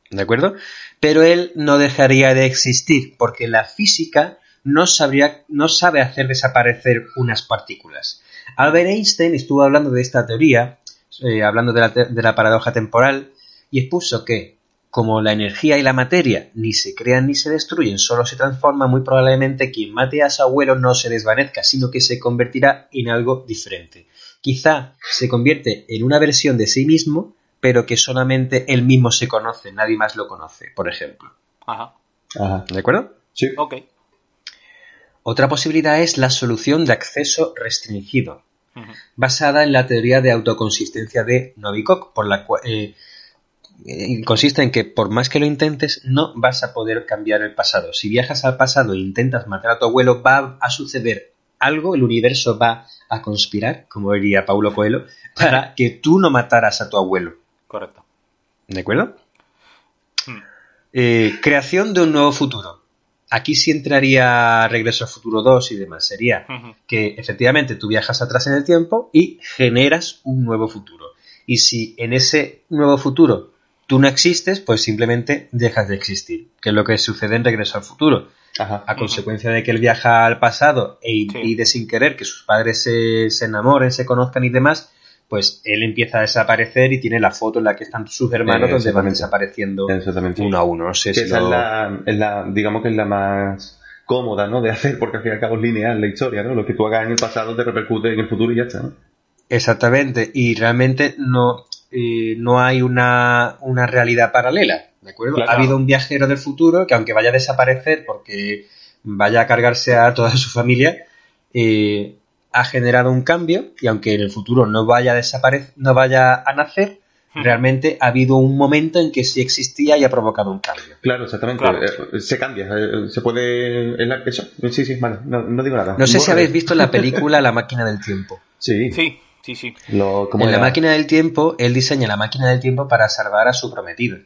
¿De acuerdo? Pero él no dejaría de existir, porque la física no, sabría, no sabe hacer desaparecer unas partículas. Albert Einstein estuvo hablando de esta teoría, eh, hablando de la, te- de la paradoja temporal, y expuso que, como la energía y la materia ni se crean ni se destruyen, solo se transforman, muy probablemente quien mate a su abuelo no se desvanezca, sino que se convertirá en algo diferente. Quizá se convierte en una versión de sí mismo, pero que solamente él mismo se conoce, nadie más lo conoce, por ejemplo. Ajá. Ajá. ¿De acuerdo? Sí. Ok. Otra posibilidad es la solución de acceso restringido, Basada en la teoría de autoconsistencia de Novikov, por la cual eh, eh, consiste en que por más que lo intentes, no vas a poder cambiar el pasado. Si viajas al pasado e intentas matar a tu abuelo, va a suceder algo, el universo va a conspirar, como diría Paulo Coelho, para que tú no mataras a tu abuelo. Correcto. ¿De acuerdo? Hmm. Eh, creación de un nuevo futuro. Aquí sí entraría Regreso al Futuro 2 y demás. Sería que efectivamente tú viajas atrás en el tiempo y generas un nuevo futuro. Y si en ese nuevo futuro tú no existes, pues simplemente dejas de existir, que es lo que sucede en Regreso al Futuro. Ajá. A consecuencia de que él viaja al pasado e impide sin querer que sus padres se, se enamoren, se conozcan y demás, pues él empieza a desaparecer y tiene la foto en la que están sus hermanos Eh, donde van desapareciendo uno a uno. No sé Que si esa lo- es la, es la, digamos que es la más cómoda, ¿no? De hacer, porque al fin y al cabo es lineal la historia, ¿no? Lo que tú hagas en el pasado te repercute en el futuro y ya está, ¿no? Exactamente, y realmente no, eh, no hay una, una realidad paralela, ¿de acuerdo? Claro. Ha habido un viajero del futuro que aunque vaya a desaparecer porque vaya a cargarse a toda su familia, eh, ha generado un cambio y aunque en el futuro no vaya a desaparecer, no vaya a nacer, realmente ha habido un momento en que sí existía y ha provocado un cambio. Claro, exactamente. Claro. Eh, se cambia, eh, se puede... es la- Eso, sí, sí, vale, no, no digo nada. No sé si habéis visto la película [laughs] La máquina del tiempo. Sí, Sí, sí, sí. Lo, ¿cómo En la máquina del tiempo, él diseña la máquina del tiempo para salvar a su prometido.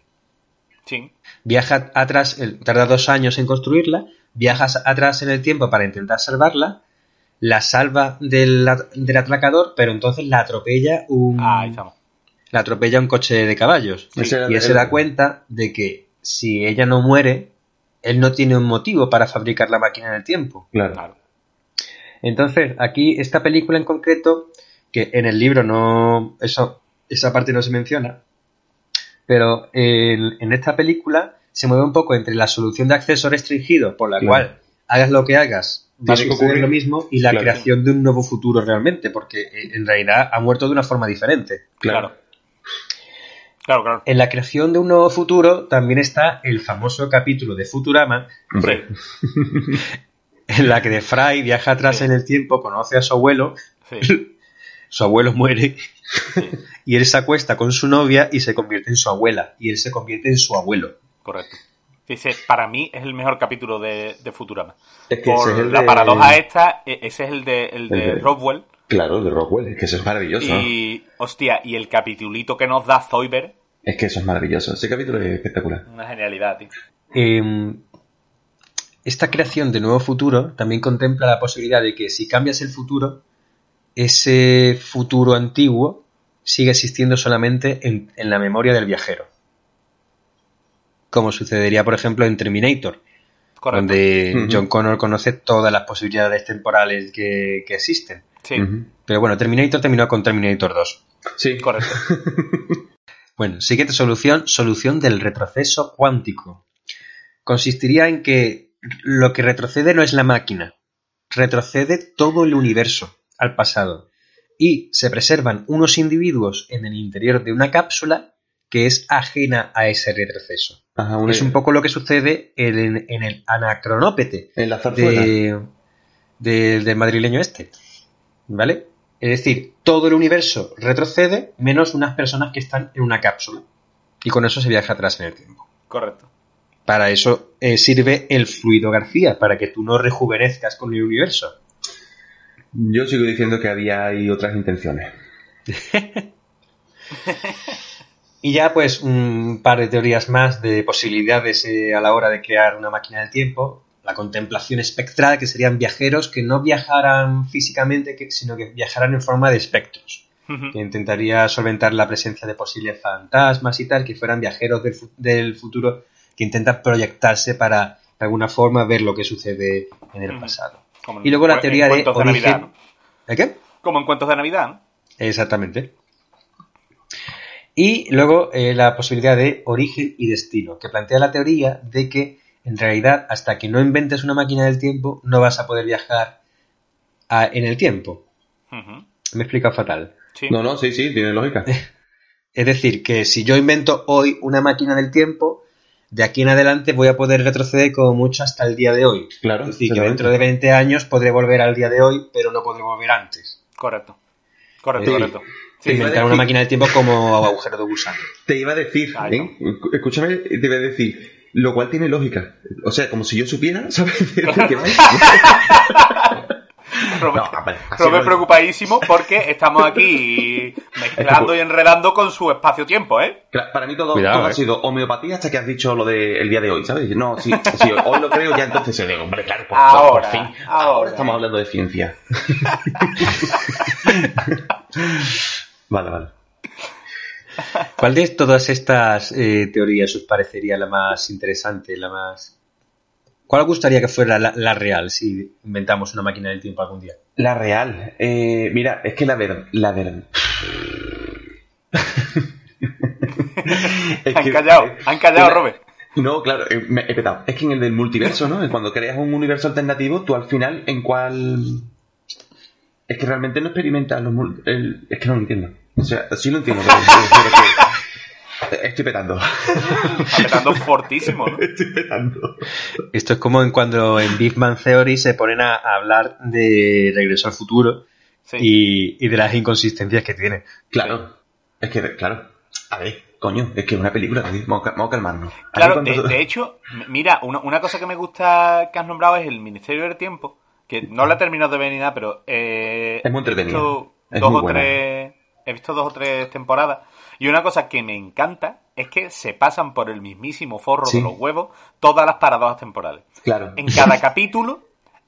Sí. viaja atrás, él tarda dos años en construirla, viajas atrás en el tiempo para intentar salvarla, la salva del, del atracador, pero entonces la atropella un, Ah, ahí estamos. la atropella un coche de caballos. Y él se da cuenta de que si ella no muere, él no tiene un motivo para fabricar la máquina del tiempo. Claro. Claro. Entonces, aquí, esta película en concreto, que en el libro no. Eso, esa parte no se menciona. Pero en, en esta película se mueve un poco entre la solución de acceso restringido, por la Claro. cual hagas lo que hagas, va a ocurrir lo mismo, y la Claro. creación de un nuevo futuro realmente, porque eh, en realidad ha muerto de una forma diferente. Claro. Claro, claro. En la creación de un nuevo futuro también está el famoso capítulo de Futurama, Hombre, [laughs] en la que de Fry viaja atrás Sí. en el tiempo, conoce a su abuelo, Sí. [laughs] su abuelo muere Sí, [laughs] y él se acuesta con su novia y se convierte en su abuela y él se convierte en su abuelo. correcto. Dice, para mí es el mejor capítulo de, de Futurama. es que Por ese es el la de... paradoja esta, e- ese es el de, el de El Rockwell. Claro, el de Rockwell, es que eso es maravilloso. Y, hostia, y el capitulito que nos da Zoiber, Es que eso es maravilloso. Ese capítulo es espectacular. una genialidad, tío. Eh, esta creación de nuevo futuro también contempla la posibilidad de que si cambias el futuro, ese futuro antiguo sigue existiendo solamente en, en la memoria del viajero. Como sucedería, por ejemplo, en Terminator, Correcto. donde. John Connor conoce todas las posibilidades temporales que, que existen. Sí. Pero bueno, Terminator terminó con Terminator 2. Sí, correcto. [laughs] Bueno, siguiente solución, solución del retroceso cuántico. Consistiría en que lo que retrocede no es la máquina, retrocede todo el universo al pasado y se preservan unos individuos en el interior de una cápsula que es ajena a ese retroceso. Ajá, un- Es un poco lo que sucede en, en el anacronópete En la zarzuela. de, de- del madrileño este. ¿Vale? Es decir, todo el universo retrocede menos unas personas que están en una cápsula. Y con eso se viaja atrás en el tiempo. Correcto. Para eso eh, sirve el fluido García, para que tú no rejuvenezcas con el universo. Yo sigo diciendo que había ahí otras intenciones. [laughs] y ya, pues, un par de teorías más de posibilidades eh, a la hora de crear una máquina del tiempo. La contemplación espectral, que serían viajeros que no viajaran físicamente, que- sino que viajaran en forma de espectros. Que intentaría solventar la presencia de posibles fantasmas y tal, que fueran viajeros del, del futuro que intentan proyectarse para, de alguna forma, ver lo que sucede en el pasado. Como Y luego la teoría de origen... Navidad, ¿no? ¿El qué? Como en cuentos de Navidad, ¿no? Exactamente. Y luego eh, la posibilidad de origen y destino, que plantea la teoría de que en realidad hasta que no inventes una máquina del tiempo no vas a poder viajar a- en el tiempo. Ujú. Me he explicado fatal. Sí. No, no, sí, sí, tiene lógica. [laughs] Es decir, que si yo invento hoy una máquina del tiempo, de aquí en adelante voy a poder retroceder como mucho hasta el día de hoy. Claro. Es decir, que dentro de 20 años podré volver al día de hoy, pero no podré volver antes. Correcto. Correcto, Sí. correcto. Sí, Sí, Inventar una máquina del tiempo como agujero de gusano. Te iba a decir, Ay, ¿eh? Escúchame, te iba a decir, lo cual tiene lógica. O sea, como si yo supiera, [laughs] ¿sabes? De qué va. Robert, No, Robert no- preocupadísimo porque estamos aquí [laughs] mezclando y enredando con su espacio-tiempo, ¿eh? Para mí todo, Cuidado, todo eh. ha sido homeopatía hasta que has dicho lo del día de hoy, ¿sabes? No, sí, sí, hoy lo creo, ya entonces se digo, hombre, claro, por, por- por Ahora, fin. ahora. Ahora estamos hablando de ciencia. [laughs] vale, vale. ¿Cuál de todas estas eh, teorías os parecería la más interesante, la más... ¿Cuál os gustaría que fuera la, la real si inventamos una máquina del tiempo algún día? La real. Eh, mira, es que la verdad. La verdad. [laughs] Es Han que- callado, han callado, Una- Robert. No, claro, eh, me he petado. Es que en el del multiverso, ¿no? Cuando creas un universo alternativo, tú al final, ¿en cuál...? Es que realmente no experimentas los... el- Es que no lo entiendo. O sea, sí lo entiendo, pero, [laughs] pero que... Estoy petando. Apretando fortísimo, ¿no? [laughs] Estoy petando. Esto es como en cuando en Big Bang Theory se ponen a, a hablar de Regreso al Futuro Sí. y, y de las inconsistencias que tiene. Claro. Es que, claro. A ver, coño, es que es una película. Vamos a, calmarnos. Claro, mí de, hecho, mira, una, una cosa que me gusta que has nombrado es el Ministerio del Tiempo, que no la he terminado de ver ni nada, pero eh, Es muy he visto. Es dos muy o buena. tres, he visto dos o tres temporadas y una cosa que me encanta es que se pasan por el mismísimo forro Sí. de los huevos todas las paradojas temporales. Claro. En cada [laughs] capítulo,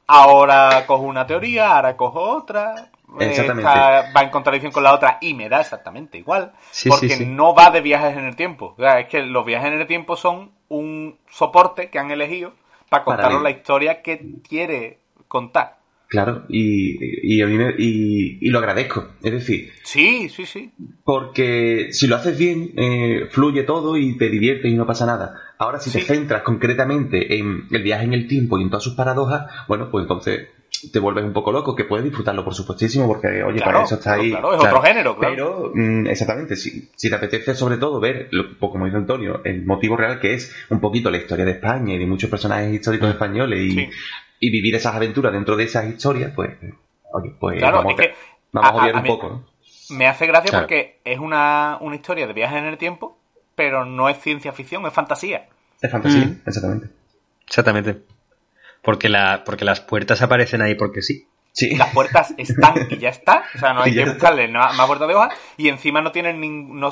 ahora cojo una teoría, ahora cojo otra. Exactamente. esta va en contradicción con la otra y me da exactamente igual. Sí, porque sí, no va de viajes en el tiempo. O sea, es que los viajes en el tiempo son un soporte que han elegido para contarnos ver. la historia que quiere contar. Claro, y, y, a mí me- y, y lo agradezco. Es decir, Sí, sí, sí. porque si lo haces bien, eh, fluye todo y te diviertes y no pasa nada. Ahora, si te centras concretamente en el viaje en el tiempo y en todas sus paradojas, bueno, pues entonces te vuelves un poco loco, que puedes disfrutarlo, por supuestísimo, porque, oye, Claro, para eso está claro, ahí. claro, es otro género, claro. Pero, mm, exactamente, si, si te apetece sobre todo ver, lo- pues como dice Antonio, el motivo real que es un poquito la historia de España y de muchos personajes históricos españoles y, Sí. Y vivir esas aventuras dentro de esas historias, pues, oye, pues Claro, vamos, es que vamos a, obviar a un mí- poco. ¿no? Me hace gracia Claro. porque es una, una historia de viajes en el tiempo, pero no es ciencia ficción, es fantasía. Es fantasía, Mm. exactamente. Exactamente. Porque, la, porque las puertas aparecen ahí porque sí. Sí. Las puertas están y ya está. O sea, no [laughs] hay que buscarle más vuelta de hoja. Y encima no tienen nin- no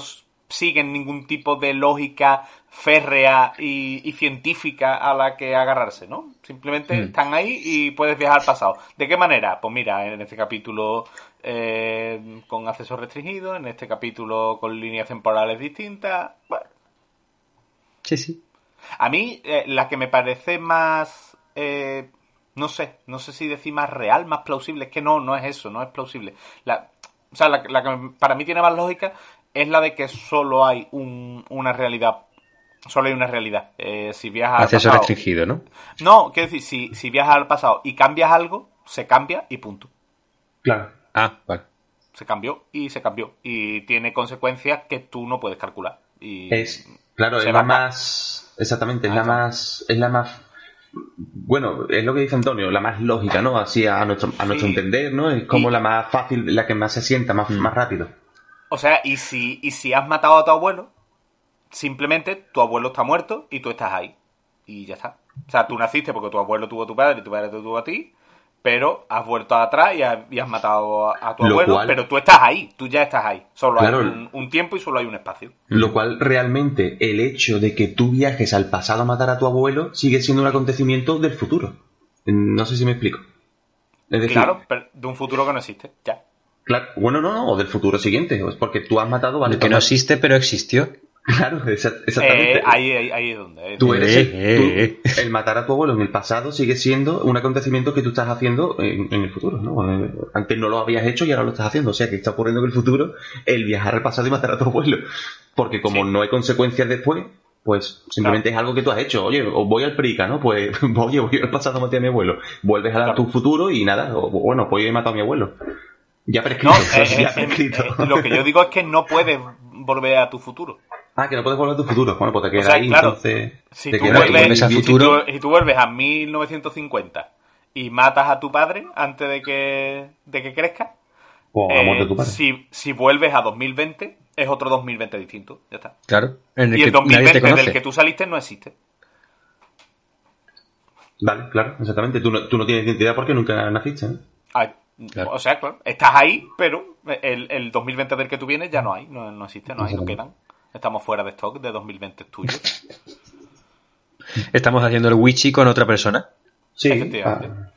siguen ningún tipo de lógica férrea y, y científica a la que agarrarse, ¿no? Simplemente Mm. están ahí y puedes viajar al pasado. ¿De qué manera? Pues mira, en este capítulo eh, con acceso restringido, en este capítulo con líneas temporales distintas. Bueno, Sí, sí. a mí, eh, la que me parece más. eh, no sé, no sé si decir más real, más plausible. Es que no, no es eso, no es plausible. La, o sea, la, la que para mí tiene más lógica es la de que solo hay un- una realidad. Solo hay una realidad. Eh, si viajas al Acceso pasado. restringido, ¿no? No, quiero decir, si, si viajas al pasado y cambias algo, se cambia y punto. Claro. Ah, vale. Se cambió y se cambió. Y tiene consecuencias que tú no puedes calcular. Y Es, claro, es la a- más. Exactamente, es Ah, la más. Es la más. Bueno, es lo que dice Antonio, la más lógica, ¿no? Así a nuestro, a nuestro Sí. entender, ¿no? Es como Y- la más fácil, la que más se sienta, más, más rápido. O sea, y si, y si has matado a tu abuelo, simplemente tu abuelo está muerto y tú estás ahí. Y ya está. O sea, tú naciste porque tu abuelo tuvo a tu padre y tu padre te tuvo a ti. pero has vuelto atrás y has, y has matado a, a tu Lo abuelo, cual- pero tú estás ahí, tú ya estás ahí. Solo Claro. hay un, un tiempo y solo hay un espacio. Lo cual realmente el hecho de que tú viajes al pasado a matar a tu abuelo sigue siendo un acontecimiento del futuro. No sé si me explico. Es decir, Claro, pero de un futuro que no existe, ya. claro, bueno, no, no, o del futuro siguiente, es porque tú has matado, vale, que no existe, pero existió. Claro, exa- exactamente. Eh, ahí, ahí, ahí es donde. es. Tú eres Eh, el, eh, tú- el matar a tu abuelo en el pasado sigue siendo un acontecimiento que tú estás haciendo en, en el futuro, ¿no? Eh, Antes no lo habías hecho y ahora lo estás haciendo. O sea, que está ocurriendo en el futuro el viajar al pasado y matar a tu abuelo. Porque como Sí. no hay consecuencias después, pues simplemente es algo que tú has hecho. Oye, o voy al prica, ¿no? Pues, [laughs] oye, voy al pasado a matar a mi abuelo. Vuelves a Claro. tu futuro y nada, o, bueno, pues yo he matado a mi abuelo. Ya No, [laughs] prescrito, eh, ya eh, prescrito. eh, lo que yo digo es que no puedes volver a tu futuro. Ah, que no puedes volver a tu futuro. Bueno, pues te quedas sea, ahí, claro, entonces... Si te tú, quedas vuelves si futuro- tú- si tú vuelves a 1950 y matas a tu padre antes de que, de que crezca, a muerte de tu eh, padre. si, si vuelves a 2020, es otro 2020 distinto. Ya está. Claro. En el Y el que nadie te 2020 conoce. del que tú saliste no existe. Vale, claro, exactamente. Tú no, tú no tienes identidad porque nunca naciste, ¿no? Ah, Claro. O sea, claro, estás ahí, pero el, el 2020 del que tú vienes ya no hay, no, no existe, no hay, no quedan. Estamos fuera de stock de 2020 es tuyo. Estamos haciendo el Wichi con otra persona. Sí. Efectivamente. ah,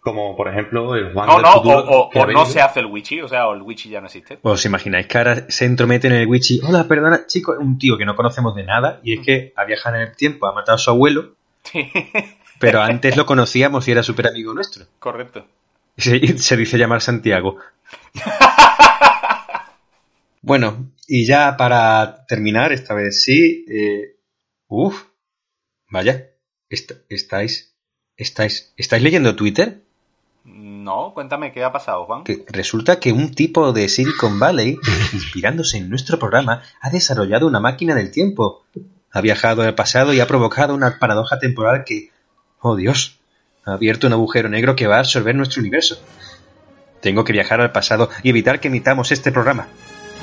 como por ejemplo el Juan No, del no, o, futuro o- que o ha no se hace el Wichi, o sea, o el Wichi ya no existe. ¿Os imagináis que ahora se entromete en el Wichi? Hola, perdona, chico, un tío que no conocemos de nada y es que ha viajado en el tiempo, ha matado a su abuelo, pero antes lo conocíamos y era súper amigo nuestro. Correcto. Se, se dice llamar Santiago. [laughs] bueno, y ya para terminar, esta vez sí. Eh, uf, vaya, est- estáis, estáis, estáis leyendo Twitter. No, cuéntame qué ha pasado, Juan. Que resulta que un tipo de Silicon Valley, [laughs] inspirándose en nuestro programa, ha desarrollado una máquina del tiempo. Ha viajado al pasado y ha provocado una paradoja temporal que, oh Dios, ha abierto un agujero negro que va a absorber nuestro universo. Tengo que viajar al pasado y evitar que emitamos este programa.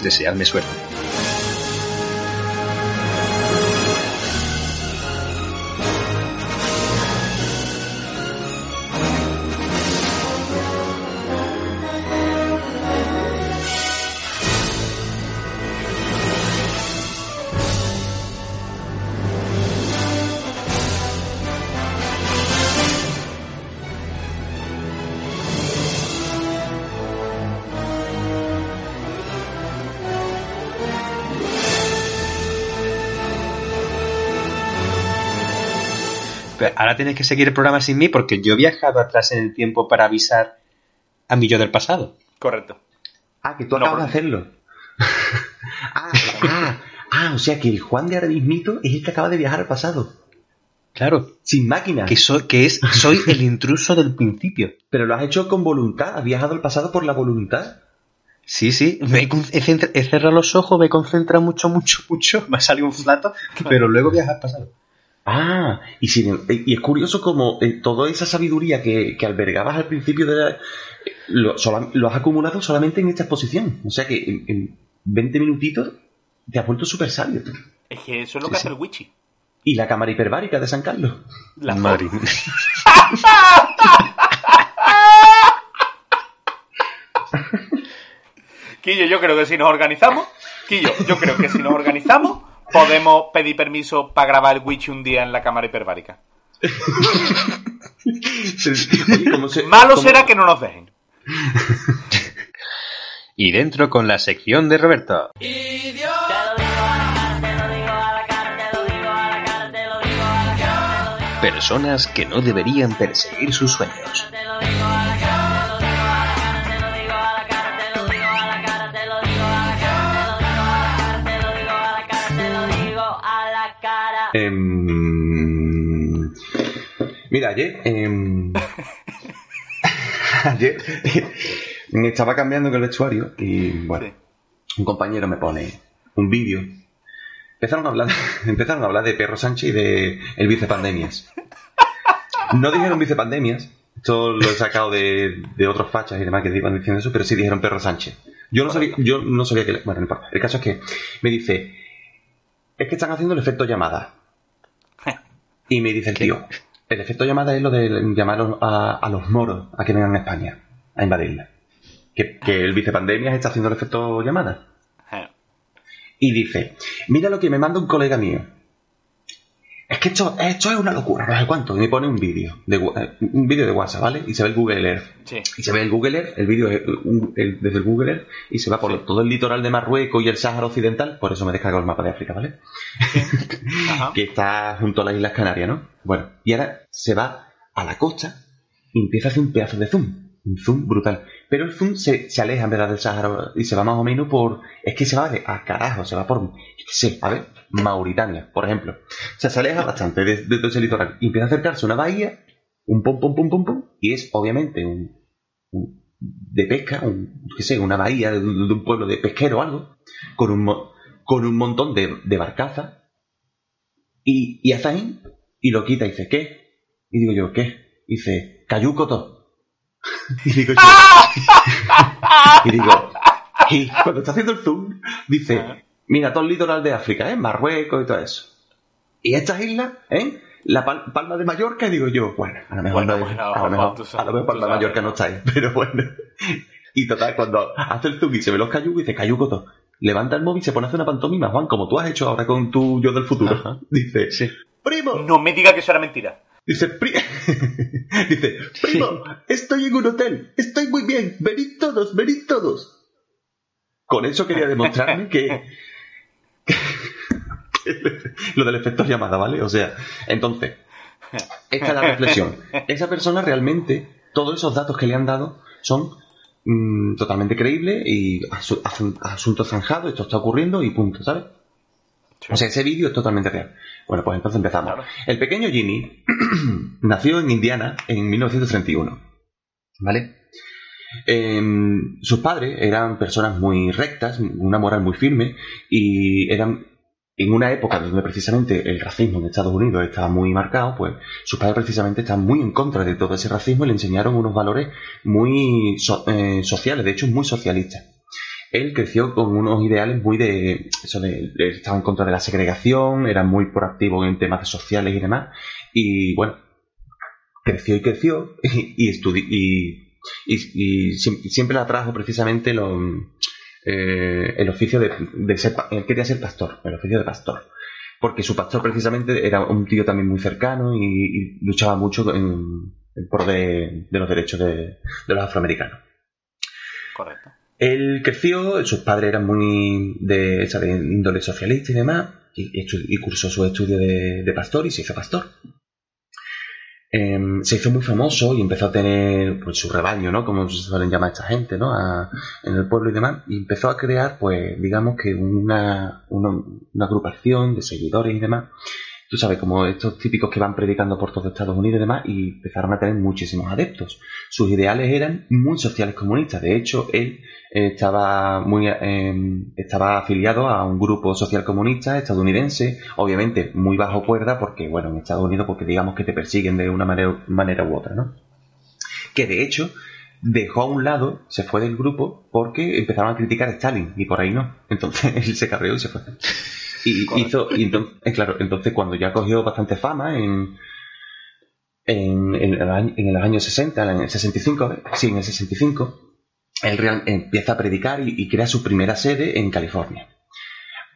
Deseadme suerte. Tienes que seguir el programa sin mí porque yo he viajado atrás en el tiempo para avisar a mi yo del pasado. Correcto. Ah, que tú No, acabas de hacerlo. [laughs] ah, ah, ah, o sea que el Juan de ahora mismito es el que acaba de viajar al pasado. Claro, Sin máquina. que, soy, que es, soy el intruso del principio. [laughs] Pero lo has hecho con voluntad. Has viajado al pasado por la voluntad. Sí, sí, me he, cerrado los ojos, me he concentrado mucho, mucho, mucho, me ha salido un flato, pero luego viajar al pasado. Ah, y, sin- y es curioso como eh, toda esa sabiduría que, que albergabas al principio de la, lo, sola- lo has acumulado solamente en esta exposición. O sea que en, en 20 minutitos te has vuelto súper sabio. Es que eso es lo que hace el Wichi. Y la cámara hiperbárica de San Carlos. La mía. [laughs] Quillo, yo creo que si nos organizamos, Quillo, yo creo que si nos organizamos, podemos pedir permiso para grabar el Wichi un día en la cámara hiperbárica. Oye, ¿cómo se- Malo cómo- será que no nos dejen. Y dentro con la sección de Roberto. Personas que no deberían perseguir sus sueños. Mira, ayer. em, [laughs] ayer. me estaba cambiando en el vestuario y, bueno, un compañero me pone un vídeo. Empezaron a hablar, [laughs] empezaron a hablar de Perro Sánchez y de el vicepandemias. No dijeron vicepandemias, esto lo he sacado de, de otros fachas y demás que iban diciendo eso, pero sí dijeron Perro Sánchez. Yo no sabía, yo no sabía que. Bueno, no. El caso es que me dice. Es que están haciendo el efecto llamada. [laughs] Y me dice el tío. El efecto llamada es lo de llamar a, a los moros a que vengan a España, a invadirla. Que, que el vicepandemia está haciendo el efecto llamada. Y dice, mira lo que me manda un colega mío. Es que esto, esto es una locura, no sé cuánto. Y me pone un vídeo, de, eh, un vídeo de WhatsApp, ¿vale? Y se ve el Google Earth. Sí. Y se ve el Google Earth, el vídeo es desde el Google Earth, y se va por todo el litoral de Marruecos y el Sáhara Occidental, por eso me descargo el mapa de África, ¿vale? [laughs] Ajá. que está junto a las Islas Canarias, ¿no? Bueno, y ahora se va a la costa y empieza a hacer un pedazo de zoom, un zoom brutal. Pero el zoom se, se aleja en verdad del Sahara y se va más o menos por... Es que se va de, a carajo, se va por... sé, a ver, Mauritania, por ejemplo. O sea, se aleja bastante de, de ese litoral y empieza a acercarse una bahía, un pum, pum, pum, pum, pum, y es obviamente un... de pesca, un, qué sé, una bahía de, un- pueblo de pesquero o algo, con un, con un montón de, de barcazas y, y hace ahí y lo quita y dice, ¿qué? Y digo yo, ¿qué? Y dice, cayuco todo. [laughs] y digo yo, [laughs] y digo, y cuando está haciendo el zoom, dice, mira, todo el litoral de África, ¿eh? Marruecos y todo eso. Y estas islas, ¿eh? La Pal- Palma de Mallorca, y digo yo, bueno, a lo mejor, Bueno, a lo mejor, tú a lo mejor sabes, Palma de. Mallorca no está ahí, pero bueno. Y total, cuando hace el y se ve los cayucos, dice, cayuco todo. Levanta el móvil y se pone a hacer una pantomima, Juan, como tú has hecho ahora con tu yo del futuro. Ajá. Dice, Sí. primo, No me diga que eso era mentira. Dice, pri- [laughs] dice, primo, estoy en un hotel, estoy muy bien, venid todos, venid todos. Con eso quería demostrarme que... [laughs] lo del efecto llamada, ¿vale? O sea, entonces, esta es la reflexión. Esa persona realmente, todos esos datos que le han dado son mm, totalmente creíbles y asu- asun- asuntos zanjados, esto está ocurriendo y punto, ¿sabes? O sea, ese vídeo es totalmente real. Bueno, pues entonces empezamos. Claro. El pequeño Jimmy [clears throat] nació en Indiana en 1931. ¿Vale? Em, sus padres eran personas muy rectas, una moral muy firme y eran en una época donde precisamente el racismo en Estados Unidos estaba muy marcado, pues sus padres precisamente estaban muy en contra de todo ese racismo y le enseñaron unos valores muy eh, sociales, de hecho muy socialistas. Él creció con unos ideales muy de eso de, de- estaba en contra de la segregación, era muy proactivo en temas sociales y demás, y bueno, creció y creció [laughs] y, y, y, y- y siem- siempre le atrajo precisamente lo, eh, el oficio de, de ser, quería ser pastor, el oficio de pastor. Porque su pastor precisamente era un tío también muy cercano y, y luchaba mucho en, pro de, de los derechos de, de los afroamericanos. Correcto. Él creció, sus padres eran muy de, esa índole socialista y demás, y, cursó su estudio de, de pastor y se hizo pastor. Em, se hizo muy famoso y empezó a tener pues, su rebaño, ¿no? Como se suelen llamar esta gente, ¿no? En el pueblo y demás. Y empezó a crear, pues, digamos que una, una, una agrupación de seguidores y demás. Tú sabes, como estos típicos que van predicando por todo Estados Unidos y demás, y empezaron a tener muchísimos adeptos. Sus ideales eran muy sociales comunistas. De hecho, él estaba muy eh, estaba afiliado a un grupo social comunista estadounidense, obviamente muy bajo cuerda, porque bueno, en Estados Unidos, porque digamos que te persiguen de una manera, manera u otra, ¿no? Que de hecho dejó a un lado, se fue del grupo porque empezaron a criticar a Stalin y por ahí no. Entonces [laughs] él se cabreó y se fue. Y hizo, y entonces, claro, entonces cuando ya cogió bastante fama en, en, en el, año, en el año 60, en el 65, sí, en el 65, él real- empieza a predicar y, y crea su primera sede en California.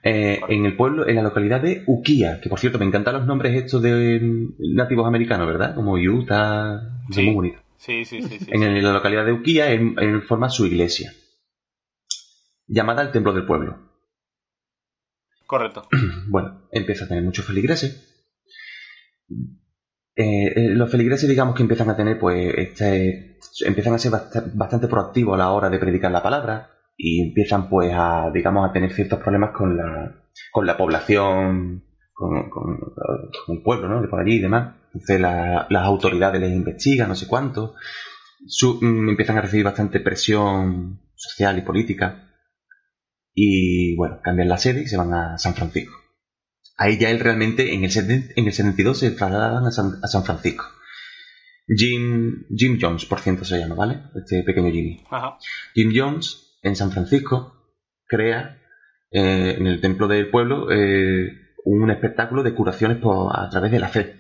Eh, en el pueblo, en la localidad de Ukiah, que por cierto me encantan los nombres estos de mm, nativos americanos, ¿verdad? Como Utah, Sí. muy bonitos. Sí, sí, sí. sí, En la localidad de Ukiah, él, él forma su iglesia, llamada el Templo del Pueblo. Correcto. [clears throat] Bueno, empieza a tener muchos feligreses. Eh, eh, los feligreses, digamos que empiezan a tener, pues, este, empiezan a ser bast- bastante proactivos a la hora de predicar la palabra y empiezan, pues, a, digamos, a tener ciertos problemas con la, con la población, con, con- el pueblo, ¿no? De por allí y demás. Entonces, la- las autoridades les investigan, no sé cuánto. Su- mm, empiezan a recibir bastante presión social y política. Y bueno, cambian la sede y se van a San Francisco. Ahí ya él realmente, en el, en el 72, se trasladan a San, a San Francisco. Jim, Jim Jones, por ciento se llama, ¿vale? Este pequeño Jimmy. Ajá. Jim Jones, en San Francisco, crea eh, en el templo del pueblo eh, un espectáculo de curaciones por, a través de la fe.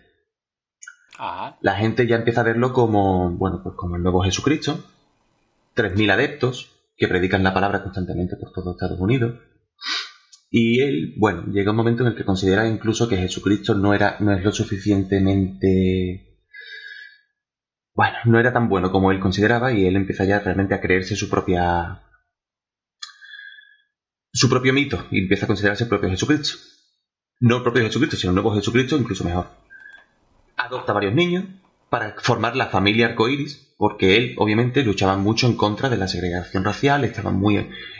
Ajá. La gente ya empieza a verlo como, bueno, pues como el nuevo Jesucristo. 3.000 adeptos que predican la palabra constantemente por todo Estados Unidos. Y él, bueno, llega un momento en el que considera incluso que Jesucristo no era, no es lo suficientemente bueno, no era tan bueno como él consideraba y él empieza ya realmente a creerse su propia su propio mito y empieza a considerarse el propio Jesucristo. No el propio Jesucristo, sino el nuevo Jesucristo, incluso mejor. Adopta varios niños para formar la familia arcoíris, porque él obviamente luchaba mucho en contra de la segregación racial, estaba muy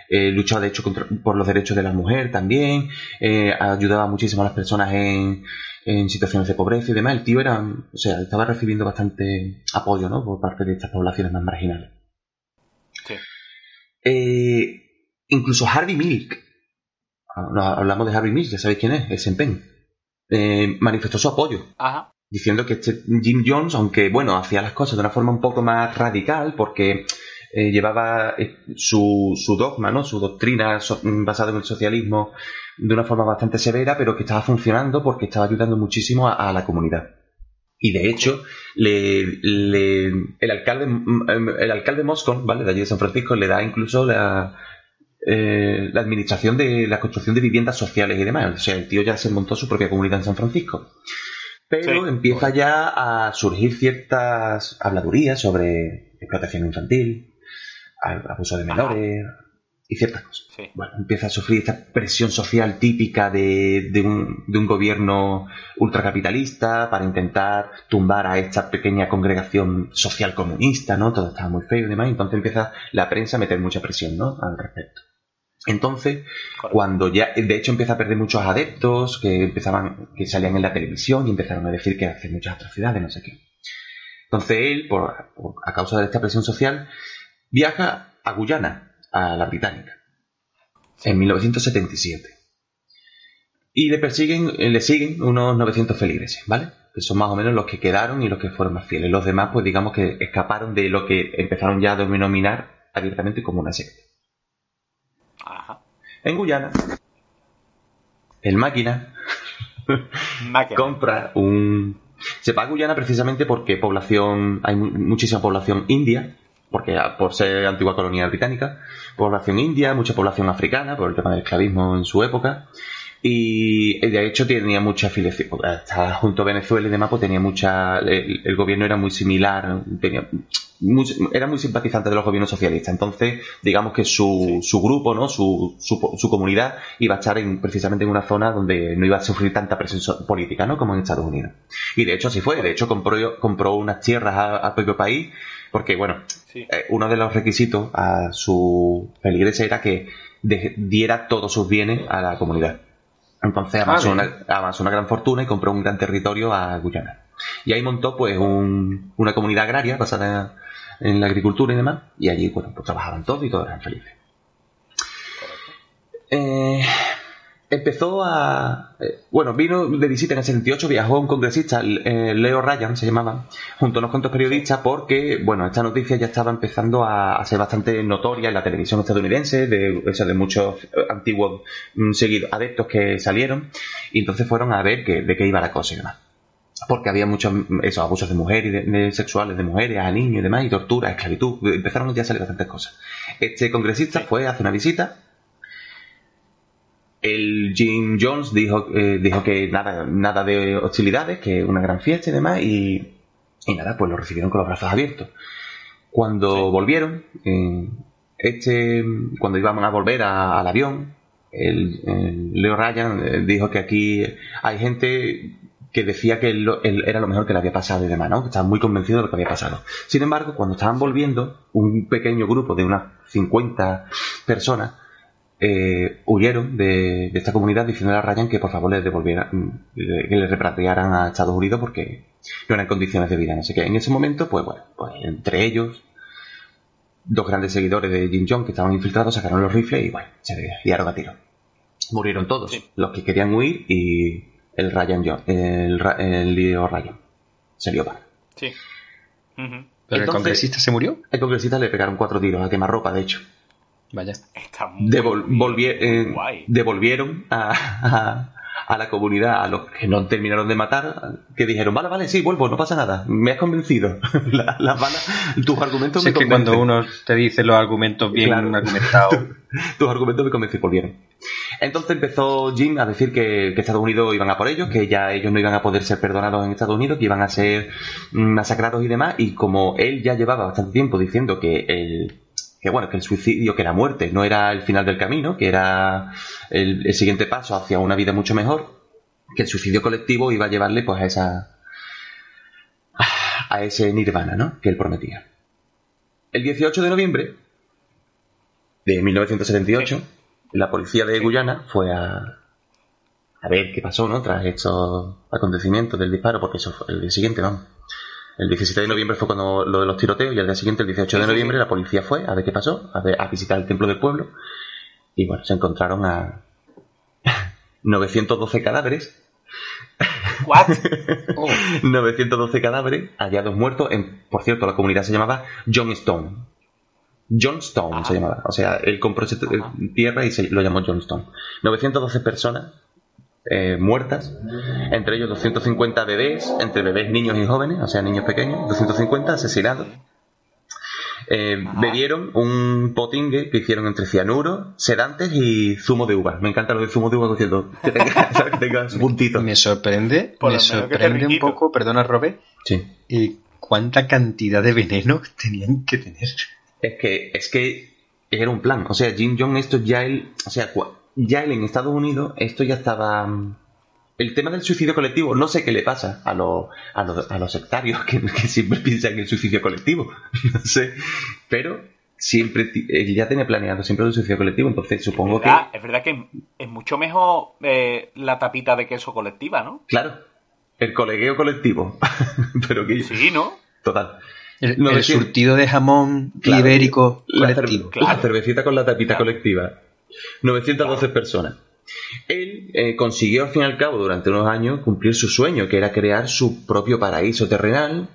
eh, luchaba de hecho contra- por los derechos de la mujer también, eh, ayudaba muchísimo a las personas en, en situaciones de pobreza y demás. El tío era, o sea, estaba recibiendo bastante apoyo, ¿no? Por parte de estas poblaciones más marginales. Sí. Eh, incluso Harvey Milk, ah, hablamos de Harvey Milk, ya sabéis quién es, el Sempen, eh, manifestó su apoyo, Ajá. Diciendo que este Jim Jones, aunque bueno, hacía las cosas de una forma un poco más radical, porque eh, llevaba eh, su, su dogma, ¿no? su doctrina so- basada en el socialismo de una forma bastante severa, pero que estaba funcionando porque estaba ayudando muchísimo a, la comunidad. Y de hecho, le, le- el alcalde, el alcalde Moscone, ¿vale? De allí de San Francisco, le da incluso la, eh, la administración de la construcción de viviendas sociales y demás. O sea, el tío ya se montó su propia comunidad en San Francisco. Pero Sí. empieza ya a surgir ciertas habladurías sobre explotación infantil, abuso de menores y ciertas cosas. Sí. Bueno, empieza a sufrir esta presión social típica de, de un, de un gobierno ultracapitalista para intentar tumbar a esta pequeña congregación social comunista, ¿no? Todo estaba muy feo y demás, entonces empieza la prensa a meter mucha presión, ¿no? Al respecto. Entonces, Correcto. cuando ya, de hecho, empieza a perder muchos adeptos que empezaban, que salían en la televisión y empezaron a decir que hace muchas atrocidades, no sé qué. Entonces él, por, por- a causa de esta presión social, viaja a Guyana, a la británica, en 1977. Y le persiguen, eh, le siguen unos 900 feligreses, ¿vale? Que son más o menos los que quedaron y los que fueron más fieles. Los demás, pues digamos que escaparon de lo que empezaron ya a denominar abiertamente como una secta. En Guyana, el máquina Máquina. compra un... Se va a Guyana precisamente porque población, hay mu- muchísima población india, porque ah, por ser antigua colonia británica, población india, mucha población africana, por el tema del esclavismo en su época, y de hecho tenía mucha afiliación, estaba junto a Venezuela y demás, pues tenía mucha, el, el gobierno era muy similar, tenía, muy- era muy simpatizante de los gobiernos socialistas, entonces digamos que su, su grupo, ¿no? Su, su, su comunidad iba a estar en, precisamente en una zona donde no iba a sufrir tanta presión política, ¿no? Como en Estados Unidos. Y de hecho así fue, de hecho compró, compró unas tierras a, a propio país, porque bueno, Sí. eh, uno de los requisitos a su feligreses era que de- diera todos sus bienes a la comunidad. Entonces avanzó, bien. una, gran fortuna y compró un gran territorio a Guyana. Y ahí montó pues un- una comunidad agraria basada en la agricultura y demás. Y allí bueno, pues trabajaban todos y todos eran felices. Eh, empezó a... eh, bueno, vino de visita en el 78, viajó un congresista, eh, Leo Ryan se llamaba, junto a unos cuantos periodistas porque, bueno, esta noticia ya estaba empezando a, ser bastante notoria en la televisión estadounidense, de, eso, de muchos eh, antiguos mm, seguidos, adeptos que salieron, y entonces fueron a ver que, de qué iba la cosa y demás. Porque había muchos mm, esos abusos de mujeres, de- de sexuales de mujeres, a niños y demás, y tortura, esclavitud, empezaron ya a salir bastantes cosas. Este congresista fue, hace una visita, el Jim Jones dijo, eh, dijo que nada, nada de hostilidades, que una gran fiesta y demás, y, y nada, pues lo recibieron con los brazos abiertos. Cuando volvieron, eh, este, cuando iban a volver a- al avión, el, el Leo Ryan eh, dijo que aquí hay gente que decía que él era lo mejor que le había pasado y demás, ¿no? Que estaban muy convencidos de lo que había pasado. Sin embargo, cuando estaban volviendo, un pequeño grupo de unas 50 personas eh, huyeron de, de esta comunidad diciéndole a Ryan que por favor les devolvieran, mm, le- que les repatriaran a Estados Unidos porque no eran condiciones de vida. No sé qué. En ese momento, pues bueno, pues entre ellos, dos grandes seguidores de Jim Jones que estaban infiltrados sacaron los rifles y bueno, se liaron a tiro. Murieron todos, Sí. los que querían huir y el Ryan John, el, el Leo Ryan. Se lió para. Sí. ¿Pero el Entonces- congresista se murió? El congresista le pegaron cuatro tiros a quemarropa, de hecho. Vaya. Está muy Devol- eh, guay. devolvieron a, a, a la comunidad, a los que no terminaron de matar, que dijeron, vale, vale, sí, vuelvo, no pasa nada, me has convencido. [laughs] La- Las balas, tus argumentos me es que convencen. cuando uno te dice los argumentos bien Claro. argumentados. [laughs] tus argumentos me convencen, volvieron. Entonces empezó Jim a decir que, que Estados Unidos iban a por ellos, que ya ellos no iban a poder ser perdonados en Estados Unidos, que iban a ser mm, masacrados y demás, y como él ya llevaba bastante tiempo diciendo que el que bueno, que el suicidio, que la muerte no era el final del camino, que era el, el siguiente paso hacia una vida mucho mejor, que el suicidio colectivo iba a llevarle pues a esa a ese nirvana, ¿no? Que él prometía. El 18 de noviembre de 1978, la policía de Guyana fue a, a ver qué pasó, ¿no? Tras estos acontecimientos del disparo, porque eso fue el día siguiente, vamos. El 17 de noviembre fue cuando lo de los tiroteos y al día siguiente, el 18 de noviembre, la policía fue a ver qué pasó, a, ver- a visitar el templo del pueblo y bueno, se encontraron a [laughs] 912 cadáveres ¿What? [laughs] 912 cadáveres hallados muertos. En, por cierto, la comunidad se llamaba John Stone. John Stone Ajá. se llamaba. O sea, él compró ese tierra y se lo llamó John Stone. 912 personas eh, muertas, entre ellos 250 bebés, entre bebés, niños y jóvenes, o sea, niños pequeños, 250 asesinados. Eh, bebieron un potingue que hicieron entre cianuro, sedantes y zumo de uva. Me encanta lo de zumo de uva, diciendo [laughs] que tenga, que tenga su puntito. Me sorprende, Por me sorprende un poco, perdona Robert, Sí. y cuánta cantidad de veneno [laughs] tenían que tener. Es que, es que era un plan. O sea, Jim Jones, esto ya él, o sea, cua- ya él en Estados Unidos, esto ya estaba. mm, El tema del suicidio colectivo, no sé qué le pasa a los, a los, a los sectarios [laughs] que, que siempre piensan en el suicidio colectivo. [laughs] No sé. Pero siempre, él ya tenía planeado siempre el suicidio colectivo, entonces supongo Es verdad, que. es verdad que es mucho mejor eh, la tapita de queso colectiva, ¿no? Claro, el colegueo colectivo. [laughs] Pero que. Sí, ¿no? Total. El, No, surtido de jamón Claro. ibérico La, cer- colectivo. Claro. la cervecita con la tapita Claro. colectiva. 912 personas. Él eh, consiguió al fin y al cabo durante unos años cumplir su sueño, que era crear su propio paraíso terrenal,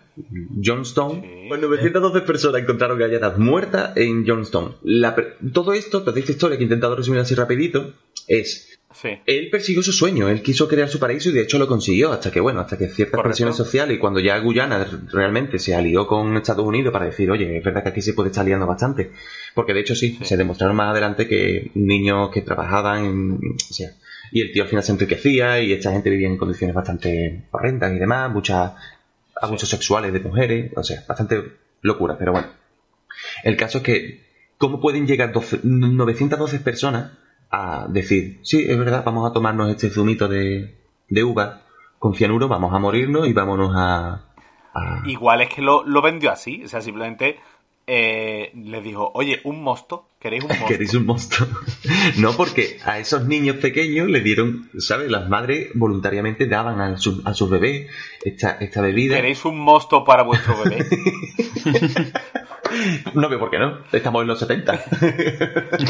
Johnstone. Sí. Pues 912 personas encontraron halladas muertas en Johnstone. La todo esto, toda esta historia que he intentado resumir así rapidito, es Sí. él persiguió su sueño, él quiso crear su paraíso y de hecho lo consiguió, hasta que, bueno, hasta que ciertas Correcto. presiones sociales y cuando ya Guyana realmente se alió con Estados Unidos para decir, oye, es verdad que aquí se puede estar liando bastante. Porque de hecho sí, Sí. se demostraron más adelante que niños que trabajaban, en- o sea, y el tío al final se enriquecía y esta gente vivía en condiciones bastante horrendas y demás, muchas abusos sexuales de mujeres, o sea, bastante locura, pero bueno. El caso es que, ¿cómo pueden llegar 12 912 personas a decir, sí, es verdad, vamos a tomarnos este zumito de, de uva con cianuro, vamos a morirnos y vámonos a... a- Igual es que lo, lo vendió así, o sea, simplemente eh, le dijo, oye, un mosto, ¿queréis un [laughs] mosto? ¿Queréis un monstruo? [laughs] no, porque a esos niños pequeños le dieron, ¿sabes? Las madres voluntariamente daban a, su- a sus bebés esta, esta bebida. ¿Queréis un mosto para vuestro bebé? [laughs] No veo por qué no. Estamos en los 70.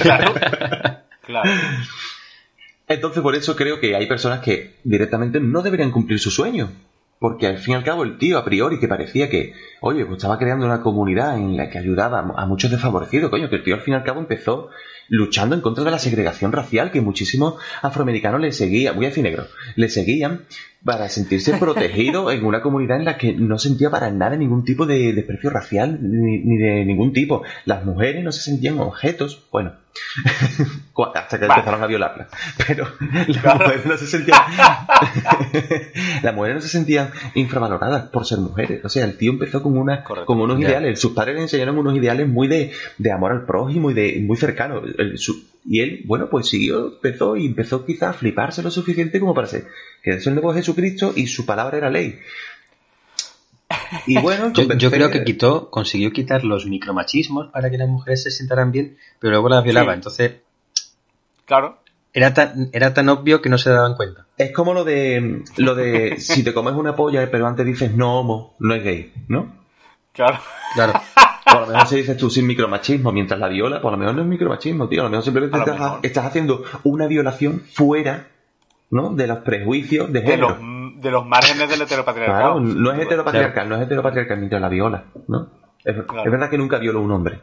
claro. Claro. Entonces, por eso creo que hay personas que directamente no deberían cumplir su sueño. Porque al fin y al cabo, el tío, a priori, que parecía que, oye, pues estaba creando una comunidad en la que ayudaba a muchos desfavorecidos, coño, que el tío al fin y al cabo empezó luchando en contra de la segregación racial que muchísimos afroamericanos le seguían, voy a decir negro, le seguían para sentirse protegido en una comunidad en la que no sentía para nada ningún tipo de desprecio racial ni, ni de ningún tipo. Las mujeres no se sentían objetos, bueno, [laughs] hasta que empezaron a violarlas, pero las Claro. mujeres no se sentían [laughs] las mujeres no se sentían infravaloradas por ser mujeres. O sea, el tío empezó con una Correcto. con unos ideales. Sus padres le enseñaron unos ideales muy de, de amor al prójimo y de muy cercano. El- su- y él, bueno, pues siguió, empezó y empezó quizá a fliparse lo suficiente como para ser que es el nuevo Jesucristo y su palabra era ley. Y bueno, Yo, creo que quitó, consiguió quitar los micromachismos para que las mujeres se sentaran bien, pero luego las violaba. Sí. Entonces, Claro. era tan, era tan obvio que no se daban cuenta. Es como lo de lo de si te comes una polla pero antes dices no homo, no es gay, ¿no? Claro. Claro. [laughs] Por lo mejor si dices tú sin micromachismo mientras la viola, por lo mejor no es micromachismo, tío. A lo mejor simplemente A lo estás, mejor. estás haciendo una violación fuera, ¿no? De los prejuicios de De género. los, de los márgenes del heteropatriarcado. Claro, no es heteropatriarcal, no es heteropatriarcal mientras la viola, ¿no? Es, Claro. es verdad que nunca violó un hombre.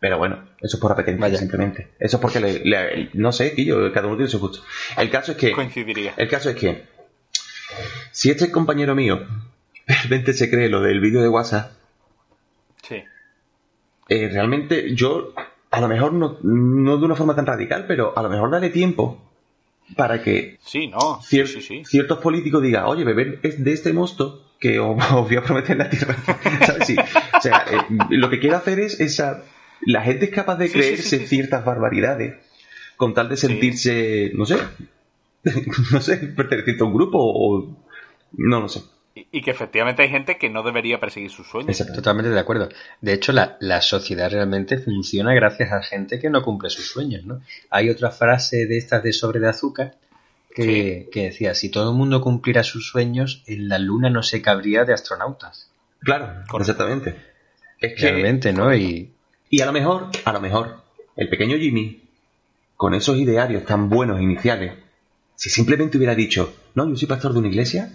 Pero bueno, eso es por apetencia, Vaya. simplemente. Eso es porque, le, le- no sé, Quillo, cada uno tiene su gusto. El caso es que... Coincidiría. El caso es que, si este compañero mío [laughs] realmente se cree lo del vídeo de WhatsApp, Sí. eh, realmente yo, a lo mejor no, no de una forma tan radical, pero a lo mejor dale tiempo para que Sí, no. cier- Sí, sí, sí. ciertos políticos digan, oye, beber es de este mosto que os, [laughs] os voy a prometer la tierra. [laughs] ¿Sabes? Sí. O sea, eh, lo que quiero hacer es esa... La gente es capaz de creerse ciertas barbaridades con tal de sentirse, no sé, [laughs] no sé, perteneciente a un grupo o... No lo sé. Y, y que efectivamente hay gente que no debería perseguir sus sueños. Exacto. Totalmente de acuerdo. De hecho, la, la sociedad realmente funciona gracias a gente que no cumple sus sueños, ¿no? Hay otra frase de estas de sobre de azúcar que, que decía, si todo el mundo cumpliera sus sueños, en la luna no se cabría de astronautas. Claro, Correcto. exactamente. Es que, Realmente, ¿no? Y y a lo mejor, a lo mejor, el pequeño Jimmy, con esos idearios tan buenos iniciales, si simplemente hubiera dicho, no, yo soy pastor de una iglesia,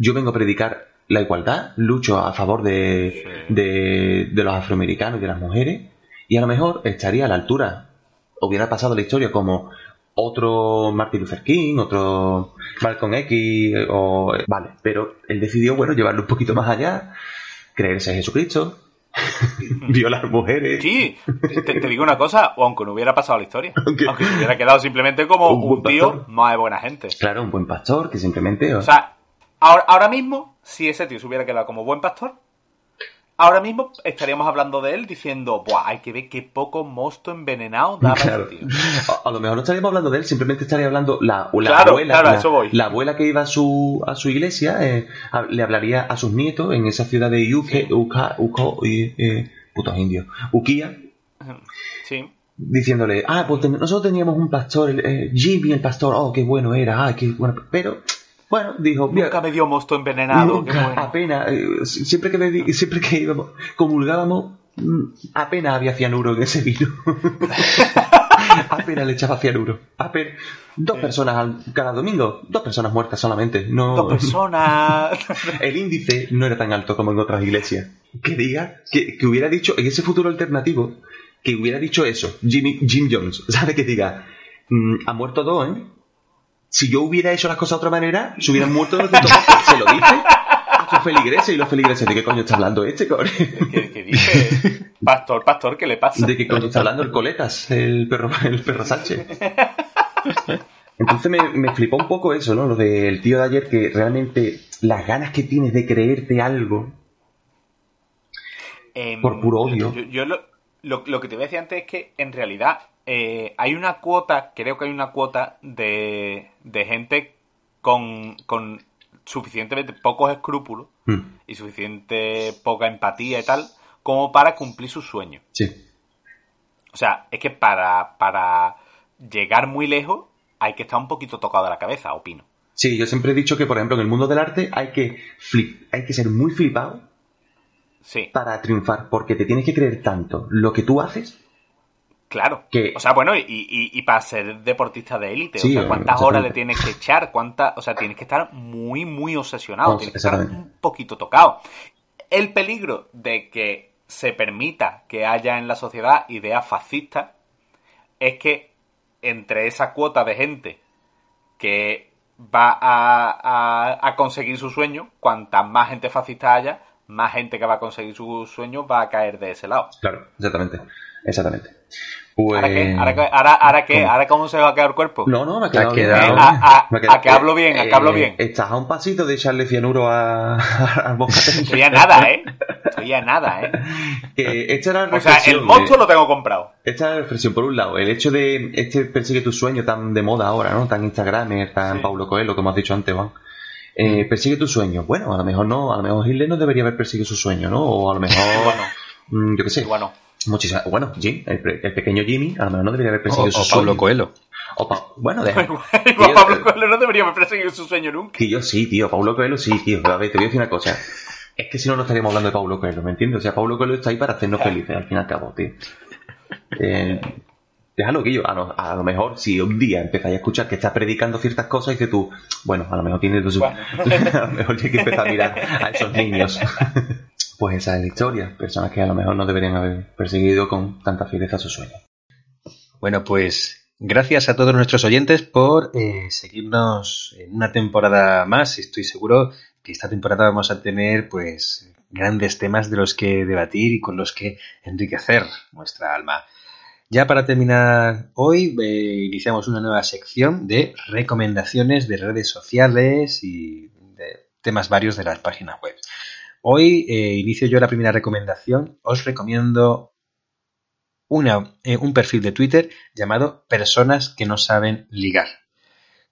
yo vengo a predicar la igualdad, lucho a favor de, Sí. de, de los afroamericanos y de las mujeres, y a lo mejor estaría a la altura, hubiera pasado la historia como otro Martin Luther King, otro Malcolm X, o... Vale, pero él decidió, bueno, llevarlo un poquito más allá, creerse en Jesucristo, [laughs] violar mujeres. Sí, te, te digo una cosa, o aunque no hubiera pasado la historia, Aunque- aunque se hubiera quedado simplemente como Un tío pastor. más de buena gente. Claro, un buen pastor que simplemente... O sea, ahora, ahora mismo, si ese tío se hubiera quedado como buen pastor, ahora mismo estaríamos hablando de él diciendo, Buah, hay que ver qué poco mosto envenenado daba Claro. ese tío. A, a lo mejor no estaríamos hablando de él, simplemente estaría hablando la, la Claro, abuela, claro, la, eso voy. la abuela que iba a su, a su iglesia, eh, a- le hablaría a sus nietos en esa ciudad de Uke, Sí. Uka, Uko, y, eh, putos indios, Ukia, Sí. diciéndole, ah, pues ten- nosotros teníamos un pastor, el, eh, Jimmy el pastor, oh, qué bueno era, ah, qué bueno, pero, bueno, dijo, mira, Nunca me dio mosto envenenado. qué Nunca, bueno. apenas, eh, siempre que, siempre que íbamos, comulgábamos, mm, apenas había cianuro en ese vino. [laughs] apenas le echaba cianuro. Apenas, dos personas al- cada domingo, dos personas muertas solamente. No, Dos personas. [laughs] el índice no era tan alto como en otras iglesias. Que diga, que, que hubiera dicho, en ese futuro alternativo, que hubiera dicho eso, Jimmy, Jim Jones, [laughs] ¿sabe? Que diga, mm, ha muerto dos, ¿eh? Si yo hubiera hecho las cosas de otra manera, se hubieran muerto los Se lo dice a sus feligreses y los feligreses, ¿de qué coño está hablando este, cabrón? ¿Qué, qué dice? Pastor, pastor, ¿qué le pasa? ¿De qué coño está hablando el Coletas, el perro, el perro Sánchez? Entonces me, me flipó un poco eso, ¿no? Lo del tío de ayer, que realmente las ganas que tienes de creerte algo. Em, Por puro odio. Yo, yo lo, lo- lo que te voy a decir antes es que en realidad eh, hay una cuota, creo que hay una cuota de, de gente con, con suficientemente pocos escrúpulos Mm, y suficiente poca empatía y tal como para cumplir sus sueños. sí, O sea, es que para, para llegar muy lejos hay que estar un poquito tocado de la cabeza, opino. Sí, yo siempre he dicho que, por ejemplo, en el mundo del arte hay que, flip- hay que ser muy flipado Sí, para triunfar, porque te tienes que creer tanto lo que tú haces claro. que- O sea, bueno, y, y, y para ser deportista de élite, Sí, o sea, cuántas horas le tienes que echar, cuántas, o sea, tienes que estar muy, muy obsesionado, tienes que estar un poquito tocado. El peligro de que se permita que haya en la sociedad ideas fascistas es que entre esa cuota de gente que va a, a- a conseguir su sueño, cuanta más gente fascista haya, más gente que va a conseguir su sueño va a caer de ese lado. Claro, exactamente. Exactamente. Pues... ¿Ahora qué? ¿Ahora, qué? ¿Ahora, ahora qué? ¿Cómo? ¿Ahora cómo se va a quedar el cuerpo? No, no, me ha quedado, bien. Me A- a- me ha quedado- a que hablo bien, a que hablo bien. Estás a un pasito de echarle cianuro a, [laughs] al. Estoy a nada, ¿eh? Estoy a nada, ¿eh? Que esta era la O sea, el de- monstruo lo tengo comprado. Esta es la reflexión, por un lado, el hecho de este persigue tu sueño tan de moda ahora, ¿no? Tan Instagramer, tan Sí. Paulo Coelho, como has dicho antes, Juan. Eh, persigue tu sueño. Bueno, a lo mejor no, a lo mejor Hitler no debería haber perseguido su sueño, ¿no? O a lo mejor, [laughs] Bueno, mm, yo qué sé, bueno. Muchísimas, bueno, Jim, el, pre- el pequeño Jimmy, a lo mejor no debería haber O, perseguido o su Pablo sueño. Coelho. O Pa- bueno, deja. Igual [laughs] Tío, Pablo Coelho no debería haber perseguido su sueño nunca. Tío, sí, tío, Paulo Coelho sí, tío. Pero a ver, te voy a decir una cosa. Es que si no, no estaríamos hablando de Paulo Coelho, ¿me entiendes? O sea, Paulo Coelho está ahí para hacernos felices, al fin y al cabo, tío. [laughs] Eh, déjalo que yo, a lo, a lo mejor, si un día empezáis a escuchar que está predicando ciertas cosas, dices tú, bueno, a lo mejor tiene su... Bueno. [laughs] a lo mejor hay que empezar a mirar a esos niños. Pues esa es la historia. Personas que a lo mejor no deberían haber perseguido con tanta fiereza su sueño. Bueno, pues gracias a todos nuestros oyentes por eh, seguirnos en una temporada más. Estoy seguro que esta temporada vamos a tener pues grandes temas de los que debatir y con los que enriquecer nuestra alma. Ya para terminar hoy, eh, iniciamos una nueva sección de recomendaciones de redes sociales y de temas varios de las páginas web. Hoy eh, inicio yo la primera recomendación. Os recomiendo una, eh, un perfil de Twitter llamado Personas que no saben ligar.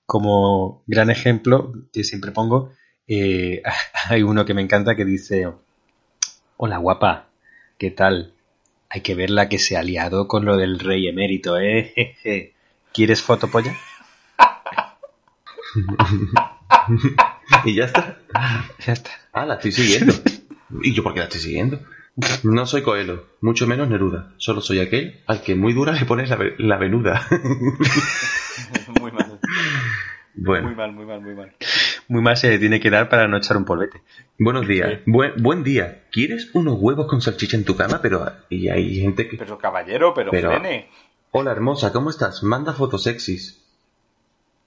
Como gran ejemplo que siempre pongo, eh, [laughs] hay uno que me encanta que dice, hola guapa, ¿qué tal? Hay que ver la que se ha con lo del rey emérito, ¿eh? [laughs] ¿Quieres fotopolla? [laughs] y ya está. Ya está. Ah, la estoy siguiendo. ¿Y yo por qué la estoy siguiendo? No soy Coelho, mucho menos Neruda. Solo soy aquel al que muy dura le pones la, ve- la venuda. [laughs] muy mal. bueno, Muy mal, muy mal, muy mal. Muy mal se le tiene que dar para no echar un polvete. buenos días. Buen, buen día. ¿Quieres unos huevos con salchicha en tu cama? Pero y hay gente que... Pero caballero, pero, Pero- frene. Hola hermosa, ¿cómo estás? Manda fotos sexys.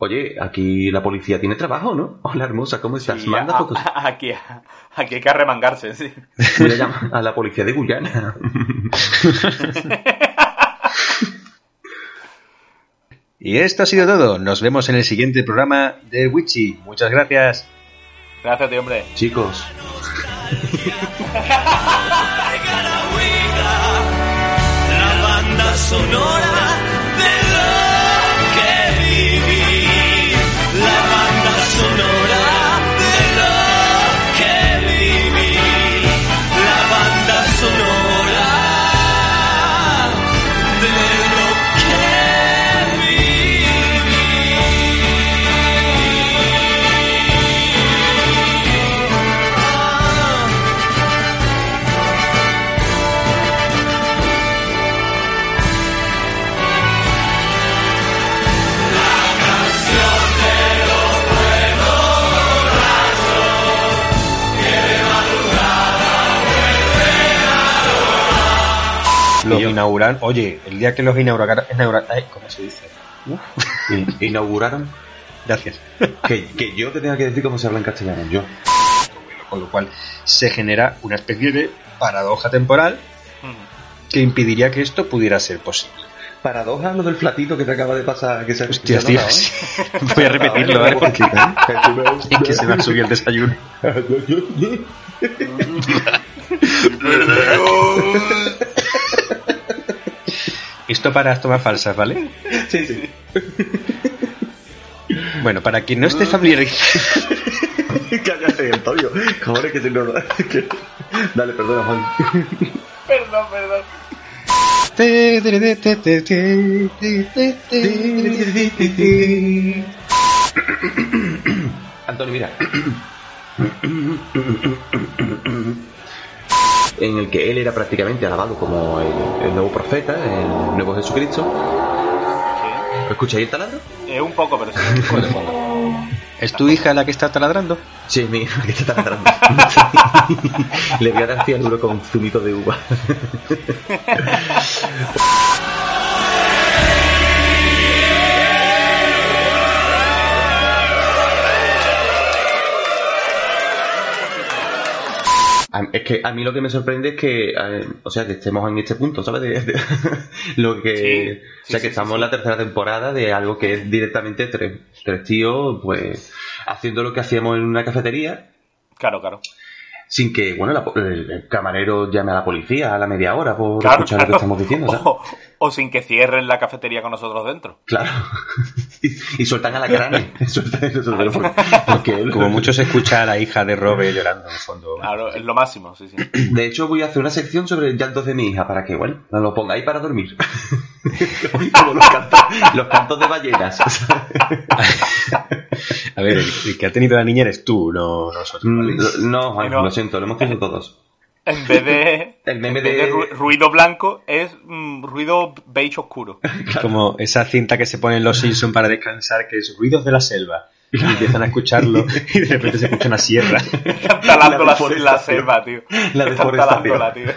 Oye, aquí la policía tiene trabajo, ¿no? [laughs] Hola hermosa, ¿cómo estás? Sí, Manda a- fotos. a- aquí, aquí hay que arremangarse, sí. Voy a llamar a la policía de Guyana. [laughs] Y esto ha sido todo. Nos vemos en el siguiente programa de Witchy. Muchas gracias. Gracias, tío, hombre. Chicos, [laughs] la banda sonora Los yo- inauguran. Oye, el día que los inauguraron. inaugura- ¿Cómo se dice? in- [laughs] inauguraron Gracias. que, que yo te tenga que decir cómo se habla en castellano. Yo. Con lo cual se genera una especie de paradoja temporal que impediría que esto pudiera ser posible. Paradoja lo del platito que te acaba de pasar. Que se, Hostia, tío, notado, ¿eh? Voy a repetirlo, ¿eh? Porque es [laughs] que se me ha subido el desayuno. [laughs] Esto para tomas falsas, ¿vale? Sí, sí. Bueno, para quien no esté familiarizado. [laughs] Cállate, Antonio. Joder, que nos que- Dale, perdona, Juan. Perdón, perdón. Antonio, mira. [coughs] En el que él era prácticamente alabado como el, el nuevo profeta, el nuevo Jesucristo. ¿Escucháis el taladro? Sí. Es un poco, pero sí. [laughs] ¿Es tu hija la que está taladrando? Sí, es mi hija que está taladrando. [laughs] Le voy a dar cianuro con zumito de uva. [laughs] A- Es que a mí lo que me sorprende es que, eh, o sea, que estemos en este punto, ¿sabes? De- de- [laughs] lo que, Sí, o sea, que sí, estamos en la tercera temporada de algo que es directamente tres, tres tíos, pues, haciendo lo que hacíamos en una cafetería, Claro, claro. sin que, bueno, la el, el camarero llame a la policía a la media hora por Claro, escuchar lo que claro. estamos diciendo, ¿sabes? [laughs] O, o sin que cierren la cafetería con nosotros dentro. Claro. y, [laughs] y sueltan a la crane. [laughs] [laughs] porque, Como mucho se escucha a la hija de Robe llorando en el fondo. Claro, es lo máximo, sí, sí. [clears throat] De hecho, voy a hacer una sección sobre llantos de mi hija para que, bueno, nos lo pongáis para dormir. Como los cantos, los cantos de ballenas. A ver, el, el que ha tenido la niña eres tú, no nosotros. ¿vale? Mm, no, Juan, no. lo siento, lo hemos tenido todos. En vez de, [laughs] en vez de... ruido blanco, es mm, ruido beige oscuro. [laughs] Como esa cinta que se pone en los Simpsons para descansar, que es ruidos de la selva. Y empiezan a escucharlo [laughs] y de repente se escucha una sierra. Están talando la, selva, tío. La Están talándola, tío.